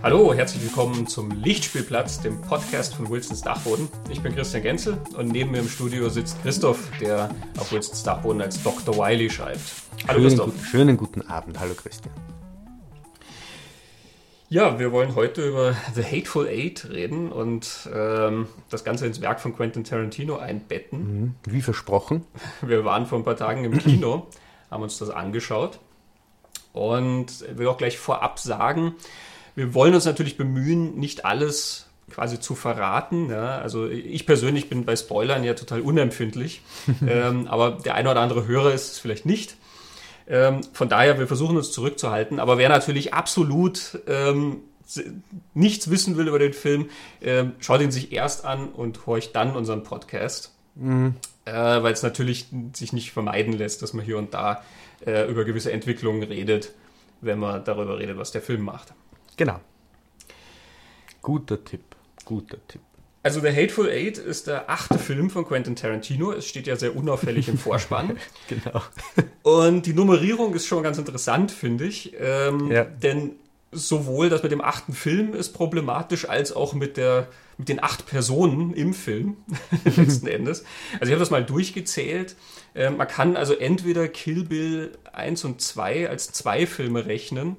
Hallo, herzlich willkommen zum Lichtspielplatz, dem Podcast von Wilsons Dachboden. Ich bin Christian Genzel und neben mir im Studio sitzt Christoph, der auf Wilsons Dachboden als Dr. Wiley schreibt. Hallo schönen, Christoph. schönen guten Abend. Hallo Christian. Ja, wir wollen heute über The Hateful Eight reden und ähm, das Ganze ins Werk von Quentin Tarantino einbetten. Mhm, wie versprochen. Wir waren vor ein paar Tagen im Kino, haben uns das angeschaut und will auch gleich vorab sagen, wir wollen uns natürlich bemühen, nicht alles quasi zu verraten. Ja? Also ich persönlich bin bei Spoilern ja total unempfindlich, ähm, aber der eine oder andere Hörer ist es vielleicht nicht. Ähm, von daher, wir versuchen uns zurückzuhalten. Aber wer natürlich absolut ähm, nichts wissen will über den Film, ähm, schaut ihn sich erst an und horcht dann unseren Podcast. Mhm. Äh, Weil es natürlich sich nicht vermeiden lässt, dass man hier und da äh, über gewisse Entwicklungen redet, wenn man darüber redet, was der Film macht. Genau. Guter Tipp, guter Tipp. Also The Hateful Eight ist der achte Film von Quentin Tarantino. Es steht ja sehr unauffällig im Vorspann. genau. Und die Nummerierung ist schon ganz interessant, finde ich. Ähm, ja. Denn sowohl das mit dem achten Film ist problematisch, als auch mit, der, mit den acht Personen im Film letzten Endes. Also ich habe das mal durchgezählt. Ähm, man kann also entweder Kill Bill 1 und 2 als zwei Filme rechnen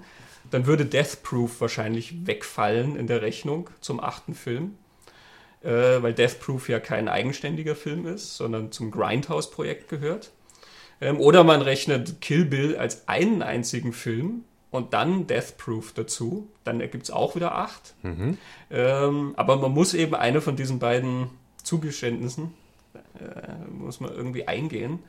dann würde Death Proof wahrscheinlich wegfallen in der Rechnung zum achten Film. Äh, weil Death Proof ja kein eigenständiger Film ist, sondern zum Grindhouse-Projekt gehört. Ähm, oder man rechnet Kill Bill als einen einzigen Film und dann Death Proof dazu. Dann ergibt es auch wieder acht. Mhm. Ähm, aber man muss eben eine von diesen beiden Zugeständnissen äh, muss man irgendwie eingehen.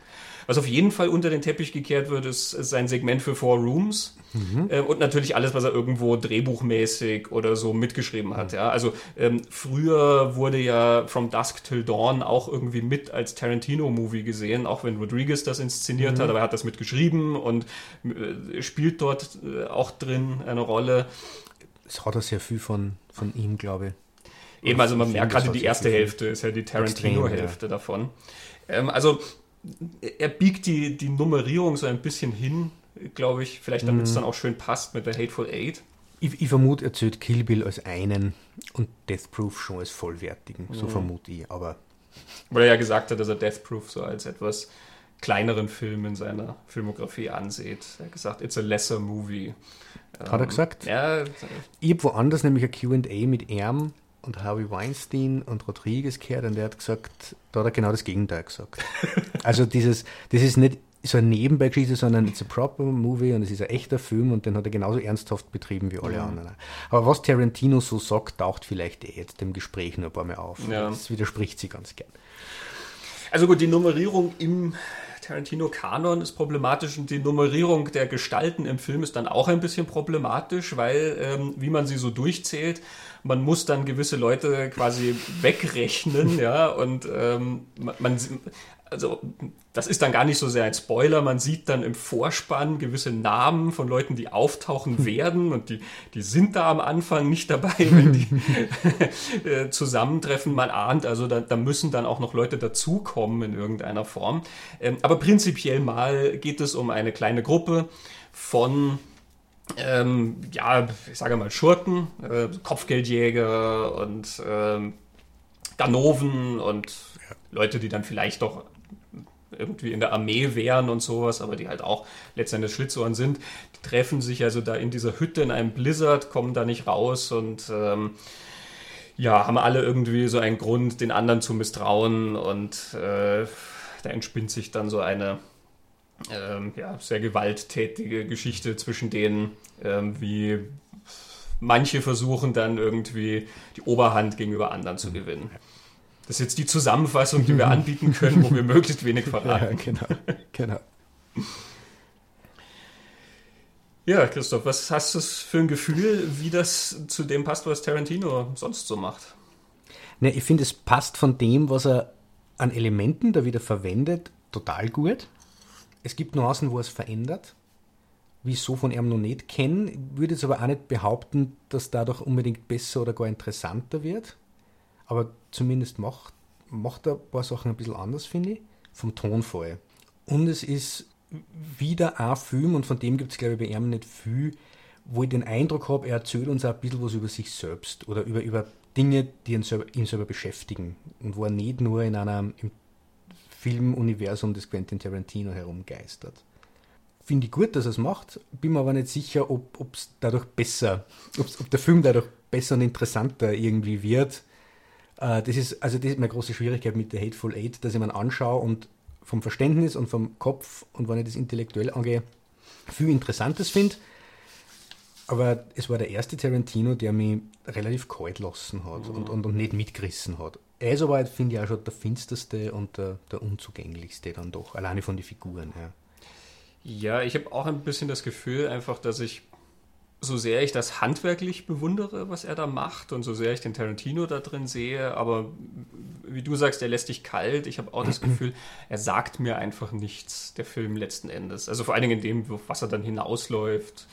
Was auf jeden Fall unter den Teppich gekehrt wird, ist, ist sein Segment für Four Rooms mhm. äh, und natürlich alles, was er irgendwo drehbuchmäßig oder so mitgeschrieben hat. Mhm. Ja? Also ähm, früher wurde ja From Dusk Till Dawn auch irgendwie mit als Tarantino-Movie gesehen, auch wenn Rodriguez das inszeniert mhm. hat, aber er hat das mitgeschrieben und äh, spielt dort äh, auch drin eine Rolle. Es hat er sehr viel von, von ihm, glaube ich. Eben, also man merkt gerade die erste Hälfte ist ja die Tarantino-Hälfte ja. davon. Ähm, also er biegt die, die Nummerierung so ein bisschen hin, glaube ich, vielleicht damit es mm. dann auch schön passt mit der Hateful Eight. Ich, ich, vermute, er zählt Kill Bill als einen und Death Proof schon als vollwertigen. So mhm. vermute ich, aber. Weil er ja gesagt hat, dass er Death Proof so als etwas kleineren Film in seiner Filmografie ansieht. Er hat gesagt, it's a lesser movie. Hat er ähm, gesagt? Ja. Ich habe woanders nämlich ein QA mit Erm und Harvey Weinstein und Rodriguez gehört und der hat gesagt, da hat er genau das Gegenteil gesagt. also dieses, das ist nicht so eine Nebenbeigeschichte, sondern it's a proper movie und es ist ein echter Film und den hat er genauso ernsthaft betrieben wie alle ja. anderen. Aber was Tarantino so sagt, taucht vielleicht eh jetzt im Gespräch nur ein paar Mal auf. Ja. Das widerspricht sie ganz gern. Also gut, die Nummerierung im Tarantino-Kanon ist problematisch und die Nummerierung der Gestalten im Film ist dann auch ein bisschen problematisch, weil, ähm, wie man sie so durchzählt, man muss dann gewisse Leute quasi wegrechnen, ja, und ähm, man, also das ist dann gar nicht so sehr ein Spoiler, man sieht dann im Vorspann gewisse Namen von Leuten, die auftauchen werden und die, die sind da am Anfang nicht dabei, wenn die äh, zusammentreffen. Man ahnt, also da, da, müssen dann auch noch Leute dazukommen in irgendeiner Form. Ähm, aber prinzipiell mal geht es um eine kleine Gruppe von ähm, ja, ich sage mal Schurken, äh, Kopfgeldjäger und ähm, Ganoven und Leute, die dann vielleicht doch irgendwie in der Armee wären und sowas, aber die halt auch letztendlich Schlitzohren sind. Die treffen sich also da in dieser Hütte in einem Blizzard, kommen da nicht raus und ähm, ja, haben alle irgendwie so einen Grund, den anderen zu misstrauen und äh, da entspinnt sich dann so eine ähm, ja, sehr gewalttätige Geschichte zwischen denen, ähm, wie manche versuchen dann irgendwie die Oberhand gegenüber anderen zu gewinnen. Das ist jetzt die Zusammenfassung, die wir anbieten können, wo wir möglichst wenig verraten. Ja, genau. genau. Ja, Christoph, was hast du für ein Gefühl, wie das zu dem passt, was Tarantino sonst so macht? Ne, ich finde, es passt von dem, was er an Elementen da wieder verwendet, total gut. Es gibt Nuancen, wo er es verändert, wie ich so von ihm noch nicht kenne. Würde jetzt aber auch nicht behaupten, dass dadurch unbedingt besser oder gar interessanter wird aber zumindest macht, macht er ein paar Sachen ein bisschen anders, finde ich, vom Tonfall. Und es ist wieder ein Film, und von dem gibt es, glaube ich, bei ihm nicht viel, wo ich den Eindruck habe, er erzählt uns auch ein bisschen was über sich selbst oder über, über Dinge, die ihn selber, ihn selber beschäftigen und wo er nicht nur in einem im Filmuniversum des Quentin Tarantino herumgeistert. Finde ich gut, dass er es macht, bin mir aber nicht sicher, ob es dadurch besser, ob der Film dadurch besser und interessanter irgendwie wird. Äh, das ist, also das ist meine große Schwierigkeit mit der Hateful Eight, dass ich mir anschaue und vom Verständnis und vom Kopf und wenn ich das intellektuell angehe, viel Interessantes finde. Aber es war der erste Tarantino, der mich relativ kalt lassen hat mhm. und, und, und nicht mitgerissen hat. Ist aber, finde ich, auch schon der finsterste und der, der unzugänglichste dann doch, alleine von den Figuren her. Ja, ich habe auch ein bisschen das Gefühl, einfach, dass ich, so sehr ich das handwerklich bewundere, was er da macht und so sehr ich den Tarantino da drin sehe, aber wie du sagst, er lässt dich kalt. Ich habe auch das Gefühl, er sagt mir einfach nichts, der Film letzten Endes. Also vor allen Dingen in dem, was er dann hinausläuft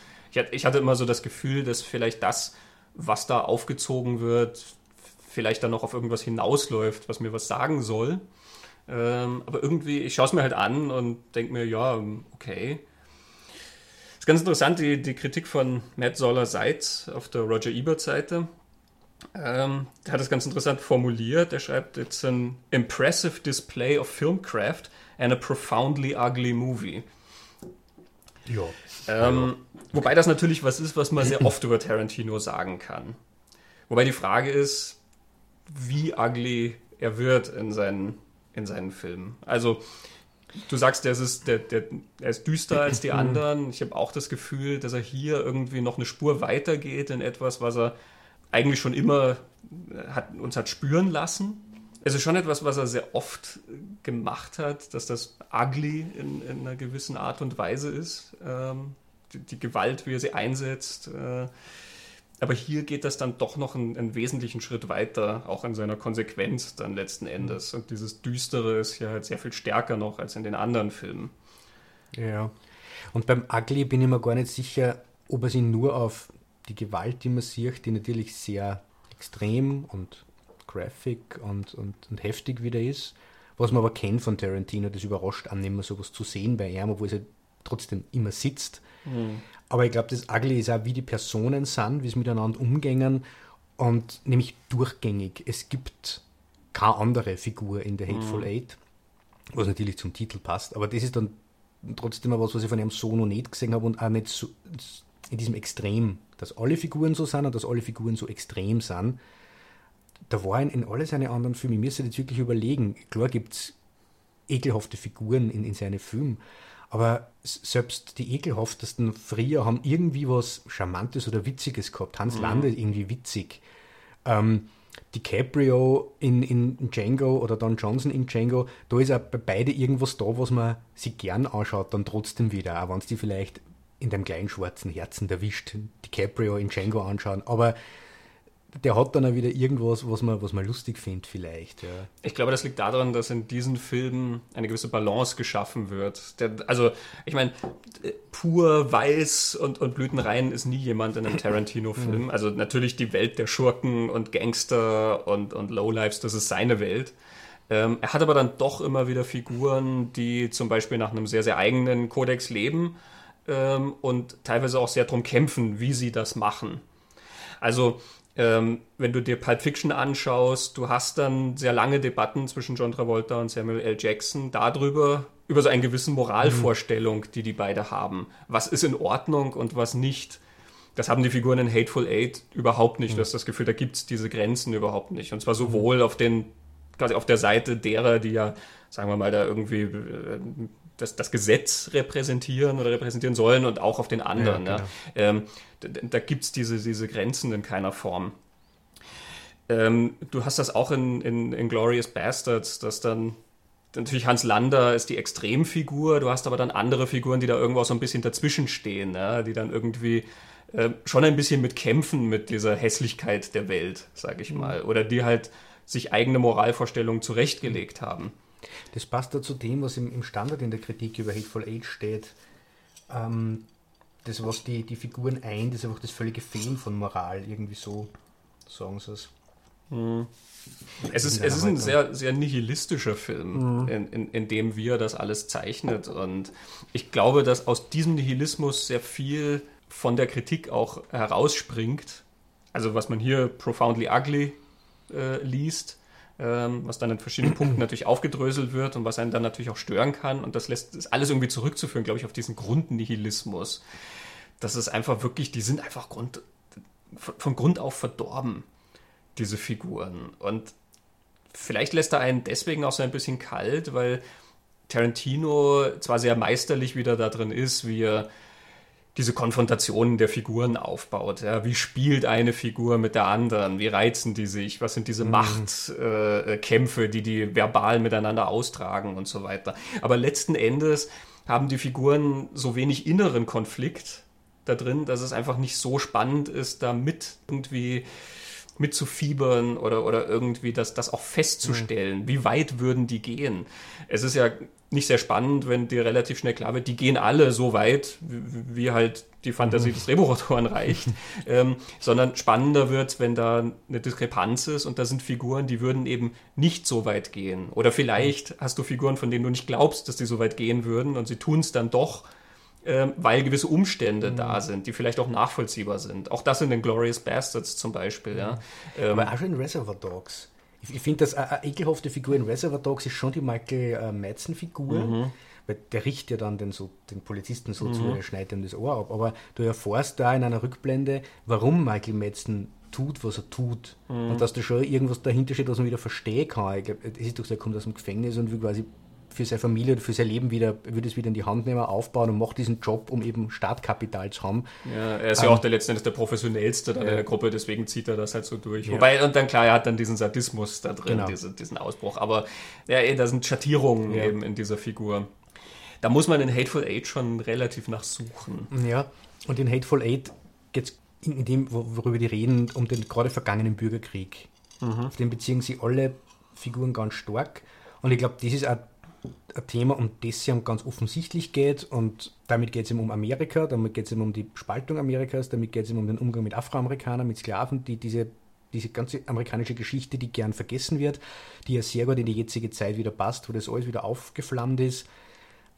ich hatte immer so das Gefühl, dass vielleicht das, was da aufgezogen wird, vielleicht dann noch auf irgendwas hinausläuft, was mir was sagen soll. Ähm, aber irgendwie, ich schaue es mir halt an und denke mir, ja, okay. ist ganz interessant, die, die Kritik von Matt Zoller Seitz auf der Roger Ebert-Seite. Ähm, der hat es ganz interessant formuliert. Er schreibt, it's an impressive display of filmcraft and a profoundly ugly movie. Ja. Ähm, wobei das natürlich was ist, was man sehr oft über Tarantino sagen kann. Wobei die Frage ist, wie ugly er wird in seinen, in seinen Filmen. Also, du sagst, der ist, der, der, er ist düster als die anderen. Ich habe auch das Gefühl, dass er hier irgendwie noch eine Spur weitergeht in etwas, was er eigentlich schon immer hat, uns hat spüren lassen. Es ist schon etwas, was er sehr oft gemacht hat, dass das ugly in, in einer gewissen Art und Weise ist. Ähm, die, die, Gewalt, wie er sie einsetzt. Äh, aber hier geht das dann doch noch einen, einen, wesentlichen Schritt weiter, auch in seiner Konsequenz dann letzten Endes. Und dieses Düstere ist ja halt sehr viel stärker noch als in den anderen Filmen. Ja. Und beim Ugly bin ich mir gar nicht sicher, ob er sich nur auf die Gewalt, die man sieht, die natürlich sehr extrem und graphic und, und, und heftig wieder ist. Was man aber kennt von Tarantino, das überrascht an, immer sowas zu sehen bei ihm, obwohl es halt trotzdem immer sitzt. Mhm. Aber ich glaube, das Ugly ist auch, wie die Personen sind, wie sie miteinander umgängen und nämlich durchgängig. Es gibt keine andere Figur in der Hateful mhm. Eight, was natürlich zum Titel passt, aber das ist dann trotzdem was, was ich von einem so noch nicht gesehen habe und auch nicht so, in diesem Extrem, dass alle Figuren so sind und dass alle Figuren so extrem sind da waren in alle seine anderen Filme, ich müsste jetzt wirklich überlegen, klar gibt es ekelhafte Figuren in, in seine Filme, aber selbst die ekelhaftesten früher haben irgendwie was Charmantes oder Witziges gehabt. Hans mhm. Lande irgendwie witzig. Ähm, DiCaprio in, in Django oder Don Johnson in Django, da ist auch bei beide irgendwas da, was man sich gern anschaut, dann trotzdem wieder, auch wenn es die vielleicht in dem kleinen schwarzen Herzen erwischt, DiCaprio in Django anschauen. Aber der hat dann auch wieder irgendwas, was man, was man lustig findet, vielleicht. Ja. Ich glaube, das liegt daran, dass in diesen Filmen eine gewisse Balance geschaffen wird. Der, also, ich meine, pur weiß und, und blütenrein ist nie jemand in einem Tarantino-Film. Mhm. Also, natürlich die Welt der Schurken und Gangster und, und Lowlifes, das ist seine Welt. Ähm, er hat aber dann doch immer wieder Figuren, die zum Beispiel nach einem sehr, sehr eigenen Kodex leben ähm, und teilweise auch sehr darum kämpfen, wie sie das machen. Also, ähm, wenn du dir Pulp Fiction anschaust, du hast dann sehr lange Debatten zwischen John Travolta und Samuel L. Jackson darüber, über so eine gewisse Moralvorstellung, die die beide haben. Was ist in Ordnung und was nicht. Das haben die Figuren in Hateful Eight überhaupt nicht. Mhm. Du hast das Gefühl, da gibt es diese Grenzen überhaupt nicht. Und zwar sowohl auf den, quasi auf der Seite derer, die ja, sagen wir mal, da irgendwie äh, das, das Gesetz repräsentieren oder repräsentieren sollen und auch auf den anderen. Ja, genau. Ähm, da da gibt es diese, diese Grenzen in keiner Form. Ähm, du hast das auch in, in, in Glorious Bastards, dass dann natürlich Hans Lander ist die Extremfigur, du hast aber dann andere Figuren, die da irgendwo so ein bisschen dazwischen stehen, ja, die dann irgendwie äh, schon ein bisschen mit kämpfen mit dieser Hässlichkeit der Welt, sag ich mal, oder die halt sich eigene Moralvorstellungen zurechtgelegt haben. Das passt da zu dem, was im, im Standard in der Kritik über Hateful Age steht. Ähm, das, was die, die Figuren eint, ist einfach das völlige Fehlen von Moral, irgendwie so sagen sie es. Hm. Es ist, es ist ein sehr, sehr nihilistischer Film, mhm. in, in, in dem wir das alles zeichnet. Und ich glaube, dass aus diesem Nihilismus sehr viel von der Kritik auch herausspringt. Also was man hier Profoundly Ugly äh, liest, was dann in verschiedenen Punkten natürlich aufgedröselt wird und was einen dann natürlich auch stören kann. Und das lässt ist alles irgendwie zurückzuführen, glaube ich, auf diesen Grundnihilismus. Das ist einfach wirklich, die sind einfach Grund, von Grund auf verdorben, diese Figuren. Und vielleicht lässt er einen deswegen auch so ein bisschen kalt, weil Tarantino zwar sehr meisterlich wieder da drin ist, wie er diese Konfrontationen der Figuren aufbaut. Ja, wie spielt eine Figur mit der anderen? Wie reizen die sich? Was sind diese mhm. Machtkämpfe, äh, die die verbal miteinander austragen und so weiter? Aber letzten Endes haben die Figuren so wenig inneren Konflikt da drin, dass es einfach nicht so spannend ist, da mit irgendwie mitzufiebern oder, oder irgendwie das, das auch festzustellen. Mhm. Wie weit würden die gehen? Es ist ja nicht sehr spannend, wenn dir relativ schnell klar wird, die gehen alle so weit, wie, wie halt die Fantasie mhm. des Drehbuchautoren reicht, ähm, sondern spannender wird, wenn da eine Diskrepanz ist und da sind Figuren, die würden eben nicht so weit gehen. Oder vielleicht hast du Figuren, von denen du nicht glaubst, dass die so weit gehen würden und sie tun es dann doch, ähm, weil gewisse Umstände mhm. da sind, die vielleicht auch nachvollziehbar sind. Auch das in den Glorious Bastards zum Beispiel. Mhm. Ja. Ähm, Aber auch in Reservoir Dogs. Ich, ich finde, eine ekelhafte Figur in Reservoir Dogs ist schon die Michael äh, Madsen-Figur. Mhm. Weil der richtet ja dann den, so, den Polizisten so mhm. zu, er schneidet ihm das Ohr ab. Aber du erfährst da in einer Rückblende, warum Michael Madsen tut, was er tut. Mhm. Und dass da schon irgendwas dahinter steht, was man wieder verstehen kann. Ich glaube, es ist doch so, er kommt aus dem Gefängnis und will quasi für seine Familie oder für sein Leben wieder, würde es wieder in die Hand nehmen, aufbauen und macht diesen Job, um eben Startkapital zu haben. Ja, er ist ähm, ja auch der letzten Endes der professionellste dann äh, in der Gruppe, deswegen zieht er das halt so durch. Ja. Wobei, und dann klar, er hat dann diesen Sadismus da drin, genau. diese, diesen Ausbruch. Aber ja, eh, da sind Schattierungen ja. eben in dieser Figur. Da muss man in Hateful Eight schon relativ nachsuchen. Ja, und in Hateful Eight geht es in dem, worüber die reden, um den gerade vergangenen Bürgerkrieg. Mhm. Auf den beziehen sie alle Figuren ganz stark. Und ich glaube, das ist auch ein Thema, um das es ihm ganz offensichtlich geht. Und damit geht es ihm um Amerika, damit geht es ihm um die Spaltung Amerikas, damit geht es ihm um den Umgang mit Afroamerikanern, mit Sklaven, die diese, diese ganze amerikanische Geschichte, die gern vergessen wird, die ja sehr gut in die jetzige Zeit wieder passt, wo das alles wieder aufgeflammt ist.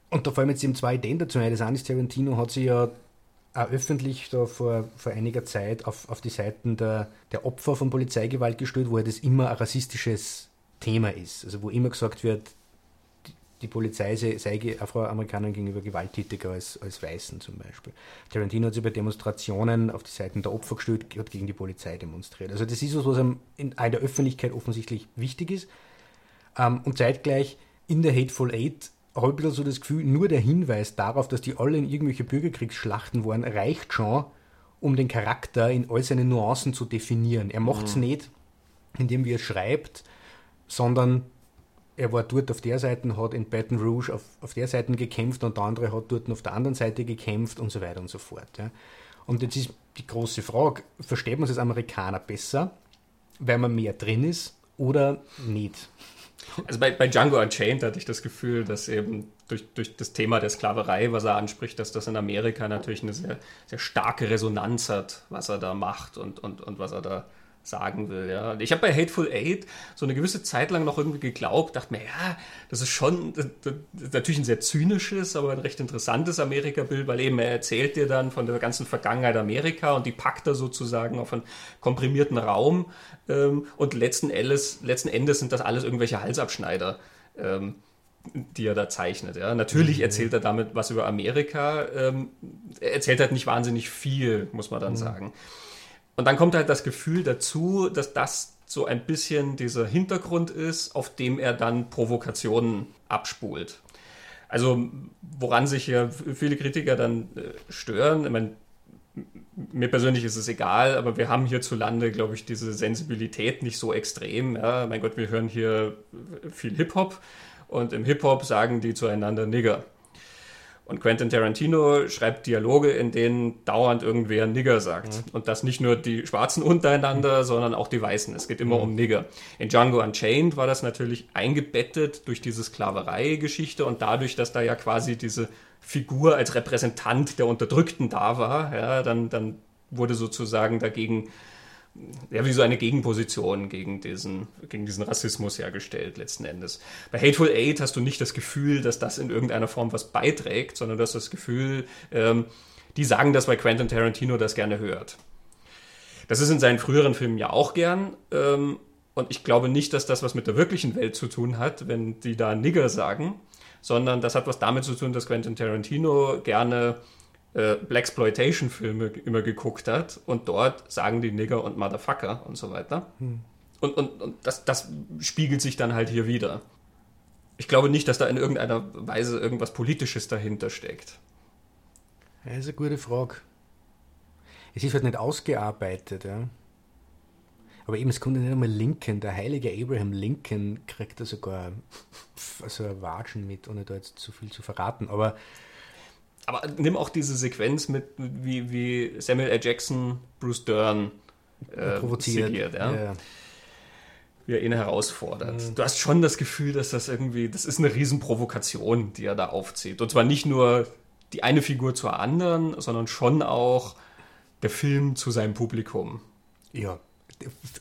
Und da fallen jetzt eben zwei Ideen dazu ein. Das eine ist, Tarantino hat sich ja auch öffentlich da vor, vor einiger Zeit auf, auf die Seiten der, der Opfer von Polizeigewalt gestellt, wo er das immer ein rassistisches Thema ist. Also wo immer gesagt wird, die Polizei sei, sei Afroamerikanern gegenüber gewalttätiger als, als Weißen zum Beispiel. Tarantino hat sich bei Demonstrationen auf die Seiten der Opfer gestellt, hat gegen die Polizei demonstriert. Also das ist was, was einem in der Öffentlichkeit offensichtlich wichtig ist. Ähm, und zeitgleich in der Hateful Eight habe ich ein bisschen so das Gefühl, nur der Hinweis darauf, dass die alle in irgendwelche Bürgerkriegsschlachten waren, reicht schon, um den Charakter in all seinen Nuancen zu definieren. Er macht es mhm. nicht, indem er schreibt, sondern er war dort auf der Seite, hat in Baton Rouge auf, auf der Seite gekämpft und der andere hat dort auf der anderen Seite gekämpft und so weiter und so fort. Ja. Und jetzt ist die große Frage, versteht man es als Amerikaner besser, weil man mehr drin ist oder nicht? Also bei, bei Django Unchained hatte ich das Gefühl, dass eben durch, durch das Thema der Sklaverei, was er anspricht, dass das in Amerika natürlich eine sehr, sehr starke Resonanz hat, was er da macht und, und, und was er da sagen will. Ja. Ich habe bei Hateful Eight so eine gewisse Zeit lang noch irgendwie geglaubt, dachte mir, ja, das ist schon das, das ist natürlich ein sehr zynisches, aber ein recht interessantes Amerika-Bild, weil eben er erzählt dir dann von der ganzen Vergangenheit Amerika und die packt er sozusagen auf einen komprimierten Raum ähm, und letzten Endes, letzten Endes sind das alles irgendwelche Halsabschneider. Ähm, die er da zeichnet. Ja. Natürlich mhm. erzählt er damit was über Amerika. Ähm, er erzählt halt nicht wahnsinnig viel, muss man dann mhm. sagen. Und dann kommt halt das Gefühl dazu, dass das so ein bisschen dieser Hintergrund ist, auf dem er dann Provokationen abspult. Also woran sich ja viele Kritiker dann äh, stören, ich meine, mir persönlich ist es egal, aber wir haben hierzulande, glaube ich, diese Sensibilität nicht so extrem. Ja, mein Gott, wir hören hier viel Hip-Hop und im Hip-Hop sagen die zueinander Nigger. Und Quentin Tarantino schreibt Dialoge, in denen dauernd irgendwer Nigger sagt. Mhm. Und das nicht nur die Schwarzen untereinander, mhm. sondern auch die Weißen. Es geht immer mhm. um Nigger. In Django Unchained war das natürlich eingebettet durch diese Sklaverei-Geschichte und dadurch, dass da ja quasi diese Figur als Repräsentant der Unterdrückten da war, ja, dann, dann wurde sozusagen dagegen ja, wie so eine Gegenposition gegen diesen, gegen diesen Rassismus hergestellt, letzten Endes. Bei Hateful Eight hast du nicht das Gefühl, dass das in irgendeiner Form was beiträgt, sondern du hast das Gefühl, ähm, die sagen das, weil Quentin Tarantino das gerne hört. Das ist in seinen früheren Filmen ja auch gern. Ähm, und ich glaube nicht, dass das was mit der wirklichen Welt zu tun hat, wenn die da Nigger sagen, sondern das hat was damit zu tun, dass Quentin Tarantino gerne äh, Blaxploitation-Filme immer geguckt hat und dort sagen die Nigger und Motherfucker und so weiter. Hm. Und, und, und das, das spiegelt sich dann halt hier wieder. Ich glaube nicht, dass da in irgendeiner Weise irgendwas Politisches dahinter steckt. Das ist eine gute Frage. Es ist halt nicht ausgearbeitet, ja. Aber eben, es konnte nicht einmal Lincoln, der heilige Abraham Lincoln kriegt da sogar so ein Watschen mit, ohne da jetzt zu viel zu verraten. Aber aber nimm auch diese Sequenz mit, wie, wie Samuel L. Jackson Bruce Dern äh, provoziert. Segiert, ja. Ja, Wie er ihn herausfordert. Mhm. Du hast schon das Gefühl, dass das irgendwie, das ist eine Riesenprovokation, die er da aufzieht. Und zwar nicht nur die eine Figur zur anderen, sondern schon auch der Film zu seinem Publikum. Ja,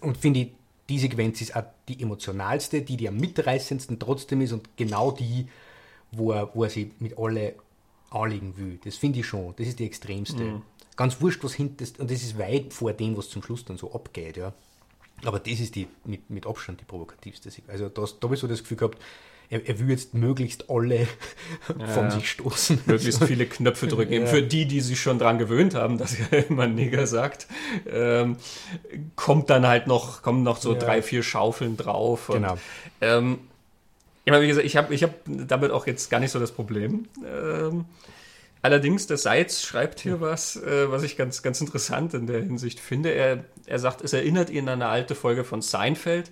und finde ich, die Sequenz ist auch die emotionalste, die, die am mitreißendsten trotzdem ist und genau die, wo er, wo er sich mit alle anlegen will. Das finde ich schon. Das ist die extremste. Mhm. Ganz wurscht, was hinten ist. Und das ist weit vor dem, was zum Schluss dann so abgeht. Ja. Aber das ist die mit, mit Abstand die provokativste. Also das, da habe ich so das Gefühl gehabt, er, er will jetzt möglichst alle ja, von sich stoßen. Möglichst viele Knöpfe drücken. Ja. Für die, die sich schon daran gewöhnt haben, dass er immer Neger sagt, ähm, kommt dann halt noch, kommen noch so ja. drei, vier Schaufeln drauf. Und, genau. Ähm, meine, wie gesagt, ich habe ich hab damit auch jetzt gar nicht so das Problem. Ähm, allerdings, der Seitz schreibt hier was, äh, was ich ganz, ganz interessant in der Hinsicht finde. Er, er sagt, es erinnert ihn an eine alte Folge von Seinfeld.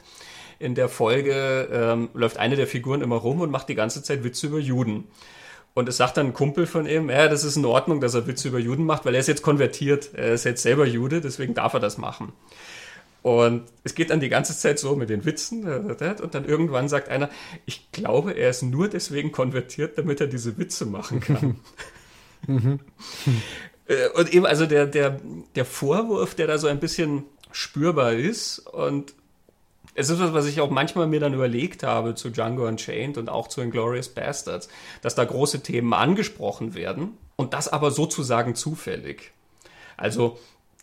In der Folge ähm, läuft eine der Figuren immer rum und macht die ganze Zeit Witze über Juden. Und es sagt dann ein Kumpel von ihm, ja, das ist in Ordnung, dass er Witze über Juden macht, weil er ist jetzt konvertiert. Er ist jetzt selber Jude, deswegen darf er das machen. Und es geht dann die ganze Zeit so mit den Witzen. Und dann irgendwann sagt einer, ich glaube, er ist nur deswegen konvertiert, damit er diese Witze machen kann. Mhm. Äh, und eben also der, der, der Vorwurf, der da so ein bisschen spürbar ist und es ist was, was ich auch manchmal mir dann überlegt habe zu Django Unchained und auch zu Inglourious Bastards, dass da große Themen angesprochen werden und das aber sozusagen zufällig. Also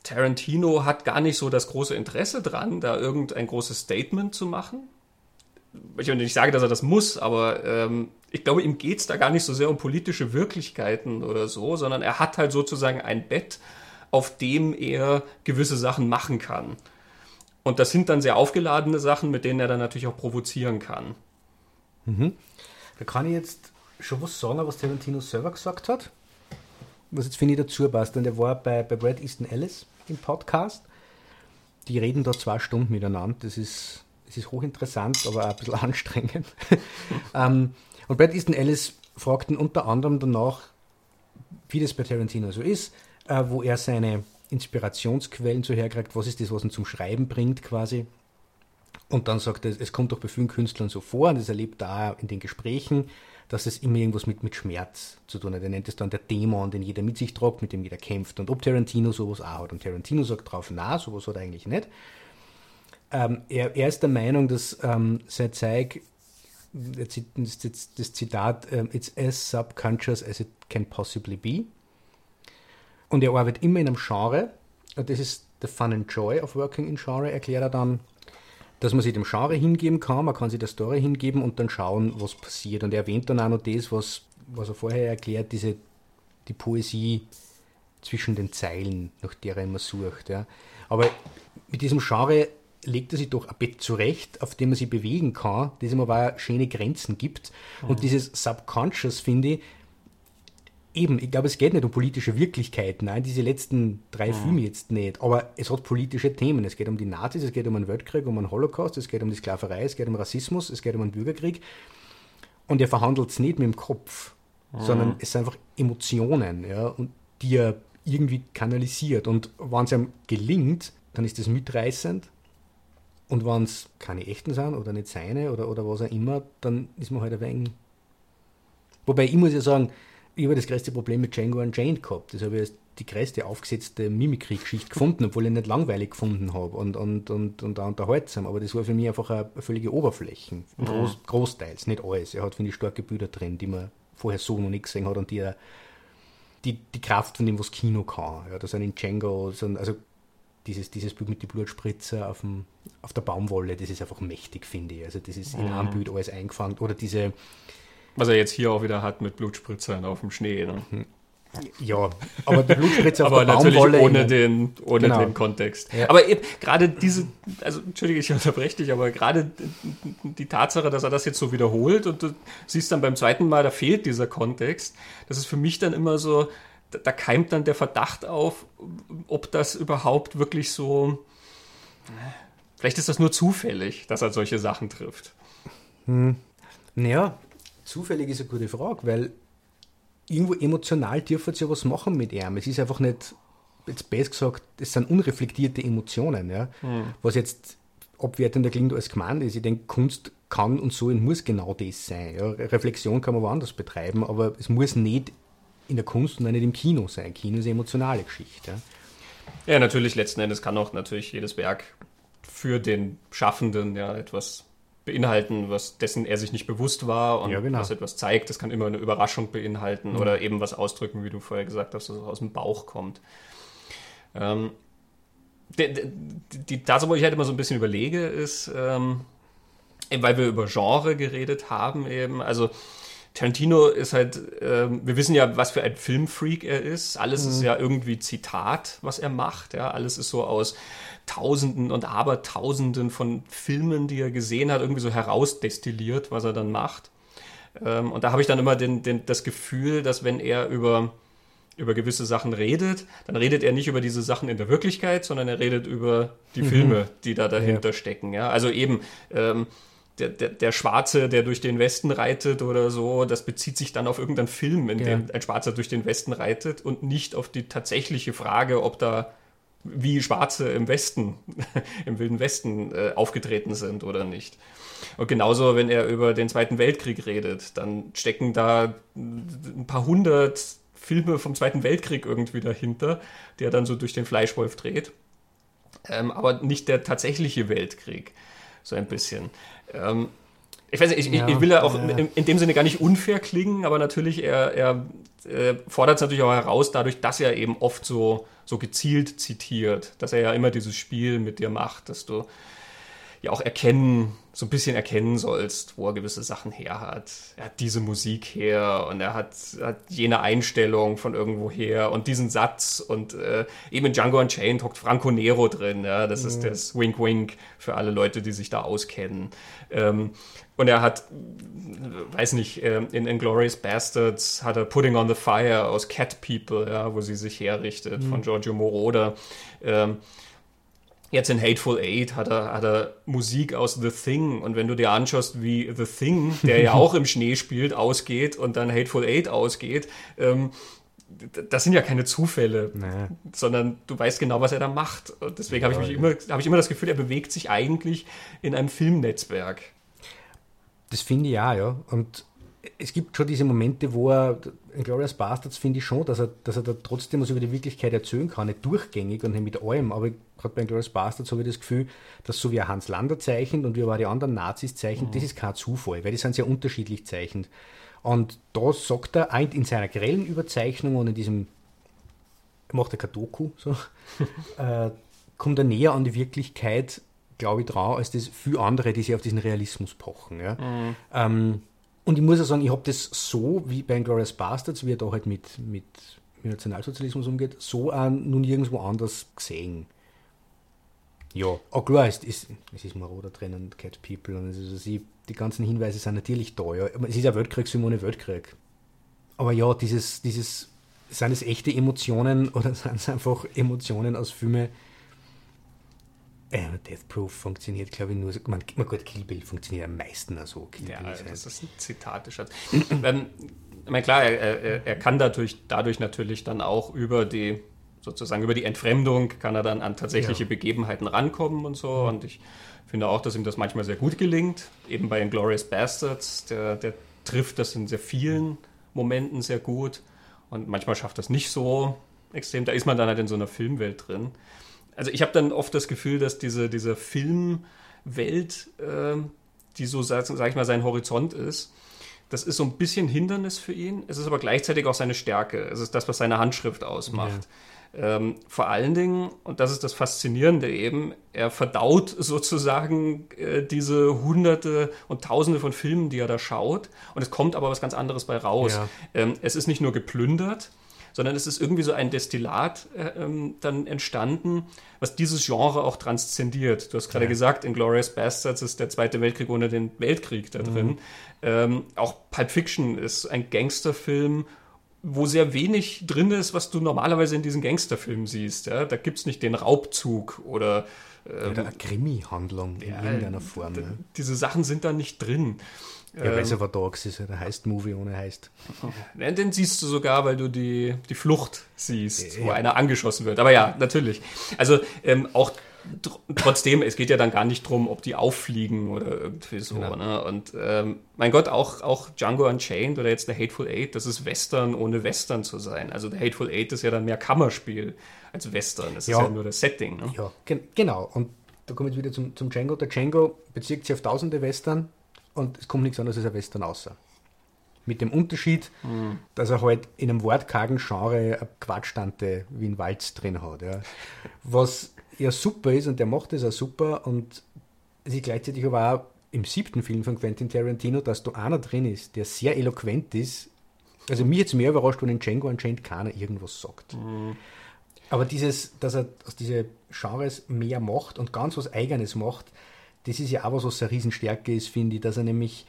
Tarantino hat gar nicht so das große Interesse dran, da irgendein großes Statement zu machen. Ich nicht sage, dass er das muss, aber ähm, ich glaube, ihm geht es da gar nicht so sehr um politische Wirklichkeiten oder so, sondern er hat halt sozusagen ein Bett, auf dem er gewisse Sachen machen kann. Und das sind dann sehr aufgeladene Sachen, mit denen er dann natürlich auch provozieren kann. Mhm. Da kann ich jetzt schon was sagen, was Tarantino selber gesagt hat. Was jetzt finde ich dazu passt. Und er war bei, bei Brad Easton Ellis im Podcast. Die reden da zwei Stunden miteinander. Das ist, das ist hochinteressant, aber auch ein bisschen anstrengend. ähm, und Brad Easton Ellis fragt ihn unter anderem danach, wie das bei Tarantino so ist, äh, wo er seine Inspirationsquellen so herkriegt, was ist das, was ihn zum Schreiben bringt quasi. Und dann sagt er, es kommt doch bei vielen Künstlern so vor, und das erlebt er auch in den Gesprächen, dass es immer irgendwas mit, mit Schmerz zu tun hat. Er nennt es dann der Dämon, den jeder mit sich tragt, mit dem jeder kämpft. Und ob Tarantino sowas auch hat. Und Tarantino sagt drauf, na, sowas hat er eigentlich nicht. Ähm, er, er, ist der Meinung, dass ähm, sein Zeig, das, Zitat, ähm, it's as subconscious as it can possibly be. Und er arbeitet immer in einem Genre. Und das ist the fun and joy of working in Genre, erklärt er dann dass man sich dem Genre hingeben kann, man kann sich der Story hingeben und dann schauen, was passiert. Und er erwähnt dann auch noch das, was, was er vorher erklärt, diese, die Poesie zwischen den Zeilen, nach der er immer sucht. Ja. Aber mit diesem Genre legt er sich doch ein Bett zurecht, auf dem man sich bewegen kann, das ihm aber auch schöne Grenzen gibt. Mhm. Und dieses Subconscious, finde ich, eben, ich glaube, es geht nicht um politische Wirklichkeiten, nein, diese letzten drei mhm. Filme jetzt nicht, aber es hat politische Themen. Es geht um die Nazis, es geht um einen Weltkrieg, um einen Holocaust, es geht um die Sklaverei, es geht um Rassismus, es geht um einen Bürgerkrieg. Und er verhandelt es nicht mit dem Kopf, mhm. sondern es sind einfach Emotionen, ja, und die er irgendwie kanalisiert. Und wenn es ihm gelingt, dann ist das mitreißend. Und wenn es keine echten sind oder nicht seine oder, oder was auch immer, dann ist man halt ein wenig. Wobei ich muss ja sagen, ich habe das größte Problem mit Django Unchained gehabt. Das habe ich als die größte aufgesetzte Mimikry-Geschichte gefunden, obwohl ich nicht langweilig gefunden habe und, und, und, und auch unterhaltsam. Aber das war für mich einfach eine, völlige Oberflächen. Mhm. Groß, großteils, nicht alles. Er hat, finde ich, starke Bilder drin, die man vorher so noch nicht gesehen hat und die die, die Kraft von dem, was Kino kann. Ja, das in Django, also dieses, dieses Bild mit den Blutspritzer auf, dem, auf der Baumwolle, das ist einfach mächtig, finde ich. Also das ist in einem mhm. Bild alles eingefangen. Oder diese... Was er jetzt hier auch wieder hat mit Blutspritzern auf dem Schnee. Ne? Mhm. Ja, aber die Blutspritze auf aber der natürlich Baumwolle ohne den, ohne genau. den Kontext. Ja. Aber eben, gerade diese, also entschuldige, ich unterbreche dich, aber gerade die Tatsache, dass er das jetzt so wiederholt und du siehst dann beim zweiten Mal, da fehlt dieser Kontext, das ist für mich dann immer so, da, da keimt dann der Verdacht auf, ob das überhaupt wirklich so, vielleicht ist das nur zufällig, dass er solche Sachen trifft. Hm. Naja, zufällig ist eine gute Frage, weil irgendwo emotional dürfen sie ja was machen mit ihm. Es ist einfach nicht, jetzt besser gesagt, es sind unreflektierte Emotionen, ja. Mhm. Was jetzt abwertender klingt als gemeint ist. Ich denke, Kunst kann und soll und muss genau das sein. Ja. Reflexion kann man woanders betreiben, aber es muss nicht in der Kunst und nicht im Kino sein. Kino ist eine emotionale Geschichte. Ja. ja, natürlich, letzten Endes kann auch natürlich jedes Werk für den Schaffenden ja etwas beinhalten, was dessen er sich nicht bewusst war und ja, genau. was etwas zeigt. Das kann immer eine Überraschung beinhalten mhm. oder eben was ausdrücken, wie du vorher gesagt hast, dass es aus dem Bauch kommt. Ähm, die, die, die Tatsache, wo ich halt immer so ein bisschen überlege, ist, ähm, weil wir über Genre geredet haben, eben, also Tarantino ist halt, ähm, wir wissen ja, was für ein Filmfreak er ist. Alles mhm. ist ja irgendwie Zitat, was er macht. Ja, alles ist so aus Tausenden und Abertausenden von Filmen, die er gesehen hat, irgendwie so herausdestilliert, was er dann macht. Ähm, und da habe ich dann immer den, den, das Gefühl, dass wenn er über, über gewisse Sachen redet, dann redet er nicht über diese Sachen in der Wirklichkeit, sondern er redet über die mhm. Filme, die da dahinter ja. stecken. Ja? Also eben ähm, der, der, der Schwarze, der durch den Westen reitet oder so, das bezieht sich dann auf irgendeinen Film, in ja. dem ein Schwarzer durch den Westen reitet und nicht auf die tatsächliche Frage, ob da wie Schwarze im Westen, im Wilden Westen äh, aufgetreten sind oder nicht. Und genauso, wenn er über den Zweiten Weltkrieg redet, dann stecken da ein paar hundert Filme vom Zweiten Weltkrieg irgendwie dahinter, der dann so durch den Fleischwolf dreht. Ähm, aber nicht der tatsächliche Weltkrieg, so ein bisschen. Ähm, ich weiß nicht, ich, ja, ich will ja auch ja. In, in, dem Sinne gar nicht unfair klingen, aber natürlich, er, er äh, fordert es natürlich auch heraus, dadurch, dass er eben oft so, so gezielt zitiert, dass er ja immer dieses Spiel mit dir macht, dass du ja auch erkennen, so ein bisschen erkennen sollst, wo er gewisse Sachen her hat. Er hat diese Musik her und er hat, hat jene Einstellung von irgendwo her und diesen Satz und äh, eben in Django Unchained hockt Franco Nero drin, ja, das mhm. ist das Wink Wink für alle Leute, die sich da auskennen. Ähm, und er hat, weiß nicht, ähm, in Inglourious Bastards hat er Putting on the Fire aus Cat People, ja, wo sie sich herrichtet, mhm. von Giorgio Moroder. Ähm, Jetzt in Hateful Eight hat er, hat er Musik aus The Thing. Und wenn du dir anschaust, wie The Thing, der ja auch im Schnee spielt, ausgeht und dann Hateful Eight ausgeht, ähm, das sind ja keine Zufälle, nee. sondern du weißt genau, was er da macht. Und deswegen ja, habe ich, mich ja. immer, hab ich immer das Gefühl, er bewegt sich eigentlich in einem Filmnetzwerk. Das finde ich auch, ja. Und es gibt schon diese Momente, wo er, Glorious Bastards finde ich schon, dass er, dass er da trotzdem was über die Wirklichkeit erzählen kann, nicht durchgängig und nicht mit allem, aber gerade bei Glorious Bastards habe ich das Gefühl, dass so wie er Hans Lander zeichnet und wie er auch die anderen Nazis zeichnet, mhm. das ist kein Zufall, weil die sind sehr unterschiedlich zeichnet. Und da sagt er, in seiner grellen Überzeichnung und in diesem, macht er kein Doku, so, äh, kommt er näher an die Wirklichkeit, glaube ich, dran, als das viele andere, die sich auf diesen Realismus pochen. Ja. Mhm. Ähm, und ich muss ja sagen, ich habe das so wie bei Glorious Bastards, wie er da halt mit, mit, mit Nationalsozialismus umgeht, so auch nun nirgendwo anders gesehen. Ja, auch klar, es ist, es ist Maroder drin und Cat People und also sie, die ganzen Hinweise sind natürlich da. Ja. Es ist ja Weltkriegsfilm ohne Weltkrieg. Aber ja, dieses, dieses, sind es echte Emotionen oder sind es einfach Emotionen aus Filmen, äh, Death Proof funktioniert, glaube ich, nur. Man, man gut, Kill Bill funktioniert am meisten also. Kill ja, Bill das ist ein Zitat. ähm, ich meine, klar, er, er, er, kann dadurch, dadurch natürlich dann auch über die sozusagen über die Entfremdung kann er dann an tatsächliche ja. Begebenheiten rankommen und so. Mhm. Und ich finde auch, dass ihm das manchmal sehr gut gelingt. Eben bei Inglourious Bastards, der, der trifft das in sehr vielen Momenten sehr gut. Und manchmal schafft das nicht so extrem. Da ist man dann halt in so einer Filmwelt drin also ich habe dann oft das Gefühl, dass diese, diese Filmwelt, äh, die so, sag, sag ich mal, sein Horizont ist, das ist so ein bisschen Hindernis für ihn. Es ist aber gleichzeitig auch seine Stärke. Es ist das, was seine Handschrift ausmacht. Ja. Ähm, vor allen Dingen, und das ist das Faszinierende eben, er verdaut sozusagen äh, diese Hunderte und Tausende von Filmen, die er da schaut. Und es kommt aber was ganz anderes bei raus. Ja. Ähm, es ist nicht nur geplündert, sondern es ist irgendwie so ein Destillat äh, ähm, dann entstanden, was dieses Genre auch transzendiert. Du hast gerade ja. gesagt, Inglourious Bastards ist der Zweite Weltkrieg ohne den Weltkrieg da drin. Mhm. Ähm, auch Pulp Fiction ist ein Gangsterfilm, wo sehr wenig drin ist, was du normalerweise in diesen Gangsterfilmen siehst. Ja? Da gibt es nicht den Raubzug oder ähm, oder eine Krimi-Handlung in ja, irgendeiner Form. Diese Sachen sind da nicht drin. Ja, ähm, Dogs ist ja der Heist-Movie ohne Heist. Ja, den siehst du sogar, weil du die, die Flucht siehst, ja. wo einer angeschossen wird. Aber ja, natürlich. Also ähm, auch tr trotzdem, es geht ja dann gar nicht drum, ob die auffliegen oder irgendwie so. Genau. Ne? Und ähm, mein Gott, auch, auch Django Unchained oder jetzt der Hateful Eight, das ist Western ohne Western zu sein. Also der Hateful Eight ist ja dann mehr Kammerspiel als Western. Das ist ja nur das Setting. Ne? Ja, gen genau. Und da komme ich wieder zum, zum Django. Der Django bezieht sich auf tausende Western und es kommt nichts anderes als ein Western außer. Mit dem Unterschied, mhm. dass er halt in einem wortkargen Genre eine Quatschtante wie ein Walz drin hat. Ja. Was ja super ist und der macht es auch super und ist gleichzeitig aber auch im siebten Film von Quentin Tarantino, dass da einer drin ist, der sehr eloquent ist. Also mich jetzt mehr überrascht, wenn in Django anscheinend keiner irgendwas sagt. Mhm. Aber dieses, dass er aus diesen Genres mehr macht und ganz was Eigenes macht, das ist ja auch was, was eine Riesenstärke ist, finde ich, dass er nämlich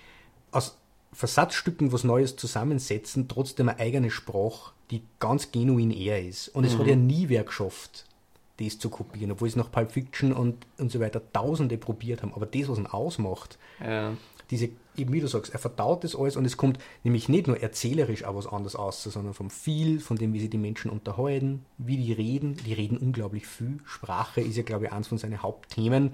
aus Versatzstücken was Neues zusammensetzen, trotzdem eine eigene Sprache, die ganz genuin er ist. Und es mhm. hat ja nie wer geschafft, das zu kopieren, obwohl es nach Pulp Fiction und, und so weiter Tausende probiert haben. Aber das, was ihn ausmacht, ja. diese, eben wie du sagst, er verdaut das alles und es kommt nämlich nicht nur erzählerisch auch was anderes aus, sondern vom viel, von dem, wie sie die Menschen unterhalten, wie die reden. Die reden unglaublich viel. Sprache ist ja, glaube ich, eins von seinen Hauptthemen